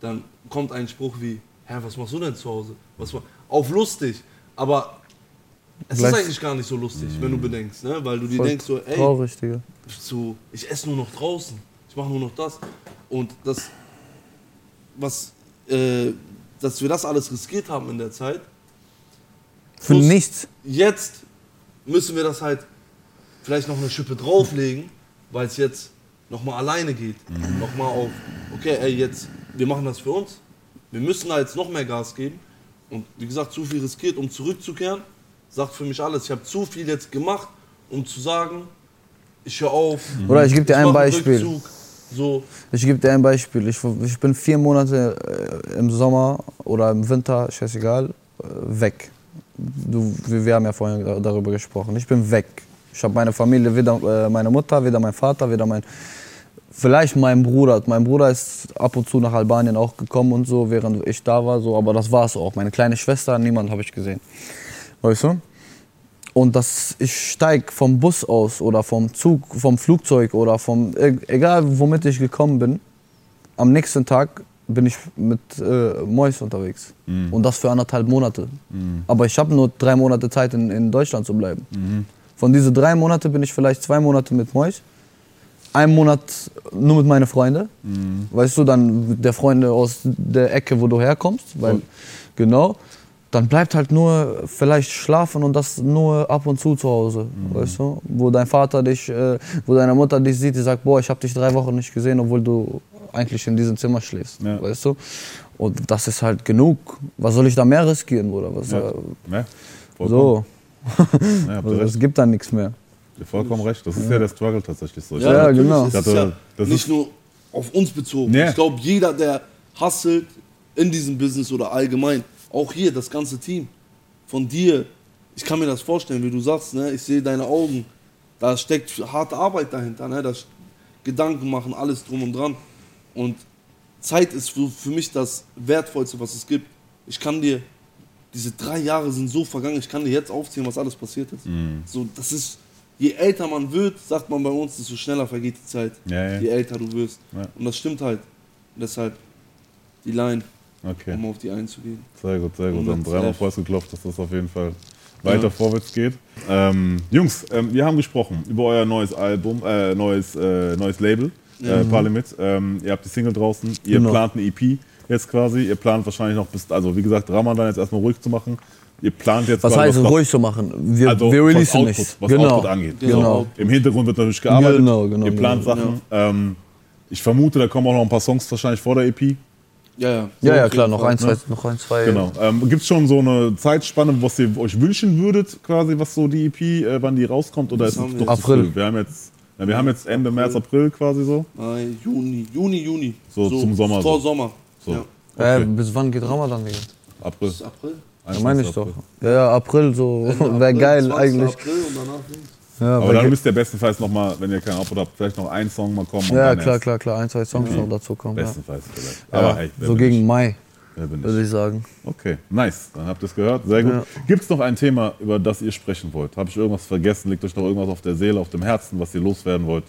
dann kommt ein Spruch wie, Hä, was machst du denn zu Hause? Was auf lustig, aber es Gleich- ist eigentlich gar nicht so lustig, wenn du bedenkst, ne? weil du dir Voll denkst so, ey, Traurig, Digga. so, ich esse nur noch draußen, ich mache nur noch das. Und das, was, äh, dass wir das alles riskiert haben in der Zeit, Für Plus- nichts. jetzt müssen wir das halt vielleicht noch eine Schippe drauflegen, weil es jetzt nochmal alleine geht. Nochmal auf, okay, ey, jetzt, wir machen das für uns. Wir müssen da jetzt noch mehr Gas geben. Und wie gesagt, zu viel riskiert, um zurückzukehren, sagt für mich alles. Ich habe zu viel jetzt gemacht, um zu sagen, ich höre auf. Oder ich geb dir ein mach einen Beispiel. So, Ich gebe dir ein Beispiel. Ich, ich bin vier Monate äh, im Sommer oder im Winter, scheißegal, äh, weg. Du, wir, haben ja vorhin da- darüber gesprochen. Ich bin weg. Ich habe meine Familie, weder äh, meine Mutter, weder mein Vater, weder mein. Vielleicht mein Bruder. Mein Bruder ist ab und zu nach Albanien auch gekommen und so, während ich da war, so, aber das war's auch. Meine kleine Schwester, niemand habe ich gesehen. Weißt du? Und das, ich steig vom Bus aus oder vom Zug, vom Flugzeug oder vom, e- egal womit ich gekommen bin, am nächsten Tag bin ich mit äh, Mois unterwegs. Und das für anderthalb Monate. Aber ich habe nur drei Monate Zeit, in, in Deutschland zu bleiben. Von diesen drei Monaten bin ich vielleicht zwei Monate mit Mois, ein Monat nur mit meinen Freunden. Weißt du, dann der Freunde aus der Ecke, wo du herkommst. Weil, genau. Dann bleibt halt nur vielleicht schlafen und das nur ab und zu zu Hause. Weißt du? Wo dein Vater dich, äh, wo deine Mutter dich sieht, die sagt, boah, ich habe dich drei Wochen nicht gesehen, obwohl du eigentlich in diesem Zimmer schläfst. Ja. Weißt du? Und das ist halt genug. Was soll ich da mehr riskieren, oder was? Ja. äh? Vollkommen. So. Ja, Also, es gibt dann nichts mehr. Vollkommen recht. Das ist ja der Struggle tatsächlich so. Ja, hatte- genau. Ist hatte- ja das nicht ist- nur auf uns bezogen. Nee. Ich glaube, jeder, der hustelt in diesem Business oder allgemein, auch hier, das ganze Team, von dir, ich kann mir das vorstellen, wie du sagst, ne? ich sehe deine Augen, da steckt harte Arbeit dahinter, ne? da st- Gedanken machen, alles drum und dran. Und Zeit ist für, für mich das Wertvollste, was es gibt. Ich kann dir, diese drei Jahre sind so vergangen, ich kann dir jetzt aufzählen, was alles passiert ist. Mhm. So, das ist, je älter man wird, sagt man bei uns, desto schneller vergeht die Zeit. Ja, ja. Je älter du wirst. Ja. Und das stimmt halt. Deshalb die Line, Okay, um auf die einzugehen. sehr gut, sehr gut. Dann dreimal. Fäuste geklopft, das ist auf jeden Fall weiter vorwärts geht. Ähm, Jungs, ähm, wir haben gesprochen über euer neues Album, äh, neues, äh, neues Label, äh, Parlimit. Ähm, ihr habt die Single draußen, ihr Genau. plant eine EP jetzt quasi. Ihr plant wahrscheinlich noch bis, also wie gesagt, Ramadan jetzt erstmal ruhig zu machen. Ihr plant jetzt Was heißt noch- ruhig zu machen? Wir, also wir was releasen Output, nichts. was genau. Output angeht. Genau. So, Im Hintergrund wird natürlich gearbeitet. Genau, genau, Ihr plant genau. Sachen. Ähm, ich vermute, da kommen auch noch ein paar Songs wahrscheinlich vor der EP. Ja, ja. Ja, ja, Auf klar, noch ein, zwei, noch ein, zwei. Genau. Ähm, Gibt es schon so eine Zeitspanne, was ihr euch wünschen würdet, quasi, was so die EP, äh, wann die rauskommt? Oder Das ist es haben doch. April. früh? Wir haben jetzt, ja, wir haben jetzt Ende März, April quasi so. Mai, Juni, Juni, Juni. So zum Sommer Vor so. Sommer. So. Ja. Äh, Okay. bis wann geht Ramadan? April. Bis April. Ja, meine ich 21. doch. Ja, ja, April, so. Wäre geil 20. eigentlich. April und danach links. Ja, Aber dann müsst ihr bestenfalls nochmal, wenn ihr keinen Upload habt, vielleicht noch ein Song mal kommen. und ja dann klar, erst. klar, klar. Ein, zwei Songs noch dazu kommen. Ja. Bestenfalls vielleicht. Ja, Aber hey, so gegen ich? Mai, würde ich? ich sagen. Okay, nice. Dann habt ihr es gehört. Sehr gut. Ja. Gibt es noch ein Thema, über das ihr sprechen wollt? Habe ich irgendwas vergessen? Liegt euch noch irgendwas auf der Seele, auf dem Herzen, was ihr loswerden wollt?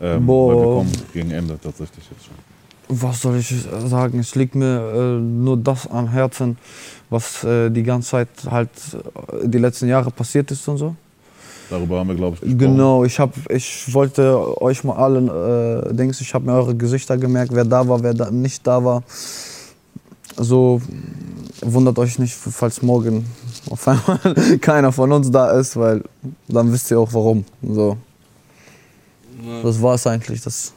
Ähm, Boah. Weil wir kommen gegen Ende tatsächlich jetzt schon. Was soll ich sagen? Es liegt mir äh, nur das am Herzen, was äh, die ganze Zeit halt äh, die letzten Jahre passiert ist und so. Darüber haben wir, glaube ich, gesprochen. Genau, ich hab, ich wollte euch mal allen äh, Dings, ich habe mir eure Gesichter gemerkt, wer da war, wer da nicht da war. So wundert euch nicht, falls morgen auf einmal keiner von uns da ist, weil dann wisst ihr auch warum. So, Ja. das war es eigentlich. Das,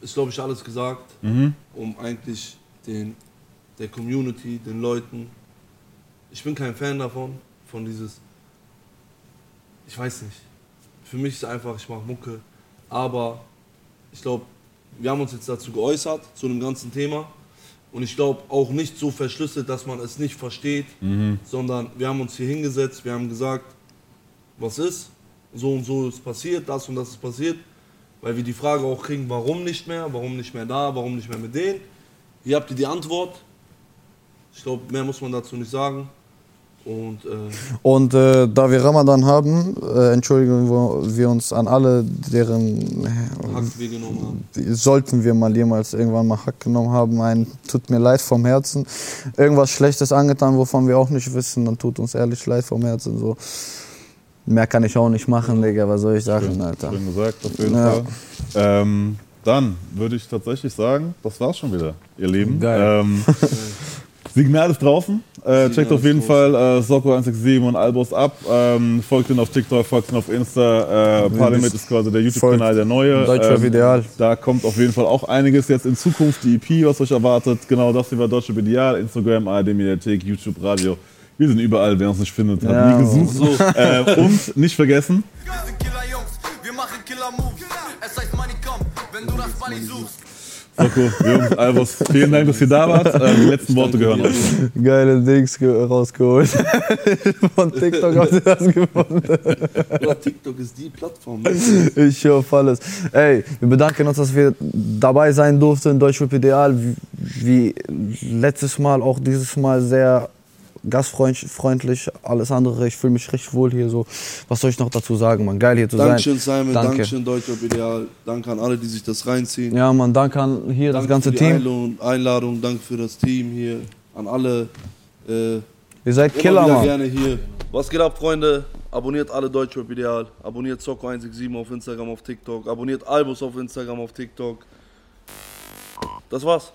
ist, glaube ich, alles gesagt, Mhm. um eigentlich den, der Community, den Leuten. Ich bin kein Fan davon, von dieses. Ich weiß nicht. Für mich ist einfach, ich mache Mucke. Aber ich glaube, wir haben uns jetzt dazu geäußert, zu dem ganzen Thema. Und ich glaube auch nicht so verschlüsselt, dass man es nicht versteht, sondern wir haben uns hier hingesetzt, wir haben gesagt, was ist, so und so ist passiert, das und das ist passiert, weil wir die Frage auch kriegen, warum nicht mehr, warum nicht mehr da, warum nicht mehr mit denen. Hier habt ihr die Antwort. Ich glaube, mehr muss man dazu nicht sagen. Und äh, und äh, da wir Ramadan haben, äh, entschuldigen wir, uns an alle, deren Hack wir genommen haben. sollten wir mal jemals irgendwann mal Hack genommen haben, ein tut mir leid vom Herzen, irgendwas Schlechtes angetan, wovon wir auch nicht wissen, dann tut uns ehrlich leid vom Herzen. So. Mehr kann ich auch nicht machen, Digga, was soll ich sagen, Alter. Schön gesagt, auf jeden Ja. Fall. Ähm, dann würde ich tatsächlich sagen, das war's schon wieder, ihr Lieben. Geil. Ähm, Signal ist draußen. Äh, checkt Signal auf jeden Fall äh, Soko167 und Albos ab. Ähm, folgt ihn auf TikTok, folgt ihn auf Insta. Äh, Parliament ist quasi der YouTube-Kanal, der neue. Deutschrap Ideal. Da kommt auf jeden Fall auch einiges jetzt in Zukunft. Die EP, was euch erwartet. Genau das hier war Deutschrap Ideal. Instagram, ARD Mediathek, YouTube, Radio. Wir sind überall. Wer uns nicht findet, hat Ja, nie gesucht. Äh, und nicht vergessen, Wir sind Killer-Jungs, wir machen Killer-Moves. Es heißt Money kommt, wenn du das Money suchst. Soko, Jungs, Albos, vielen Dank, dass ihr da wart. Äh, die letzten Worte gehören euch. Geile Dings ge- rausgeholt. Von TikTok habt ihr das gefunden. Ja, TikTok ist die Plattform. Ich hoffe alles. Ey, wir bedanken uns, dass wir dabei sein durften. Deutschrap Ideal, wie, wie letztes Mal, auch dieses Mal sehr gastfreundlich, alles andere. Ich fühle mich richtig wohl hier so. Was soll ich noch dazu sagen, man? Geil hier zu Dankeschön, sein. Simon. Danke. Dankeschön, Deutschrap Ideal. Danke an alle, die sich das reinziehen. Ja, man, danke an hier das Danke ganze für die Team. Einladung, Einladung, danke für das Team hier. An alle. Äh, Ihr seid Killer, Mann. gerne hier. Was geht ab, Freunde? Abonniert alle Deutschrap Ideal. Abonniert Zocco167 auf Instagram, auf TikTok. Abonniert Albus auf Instagram, auf TikTok. Das war's.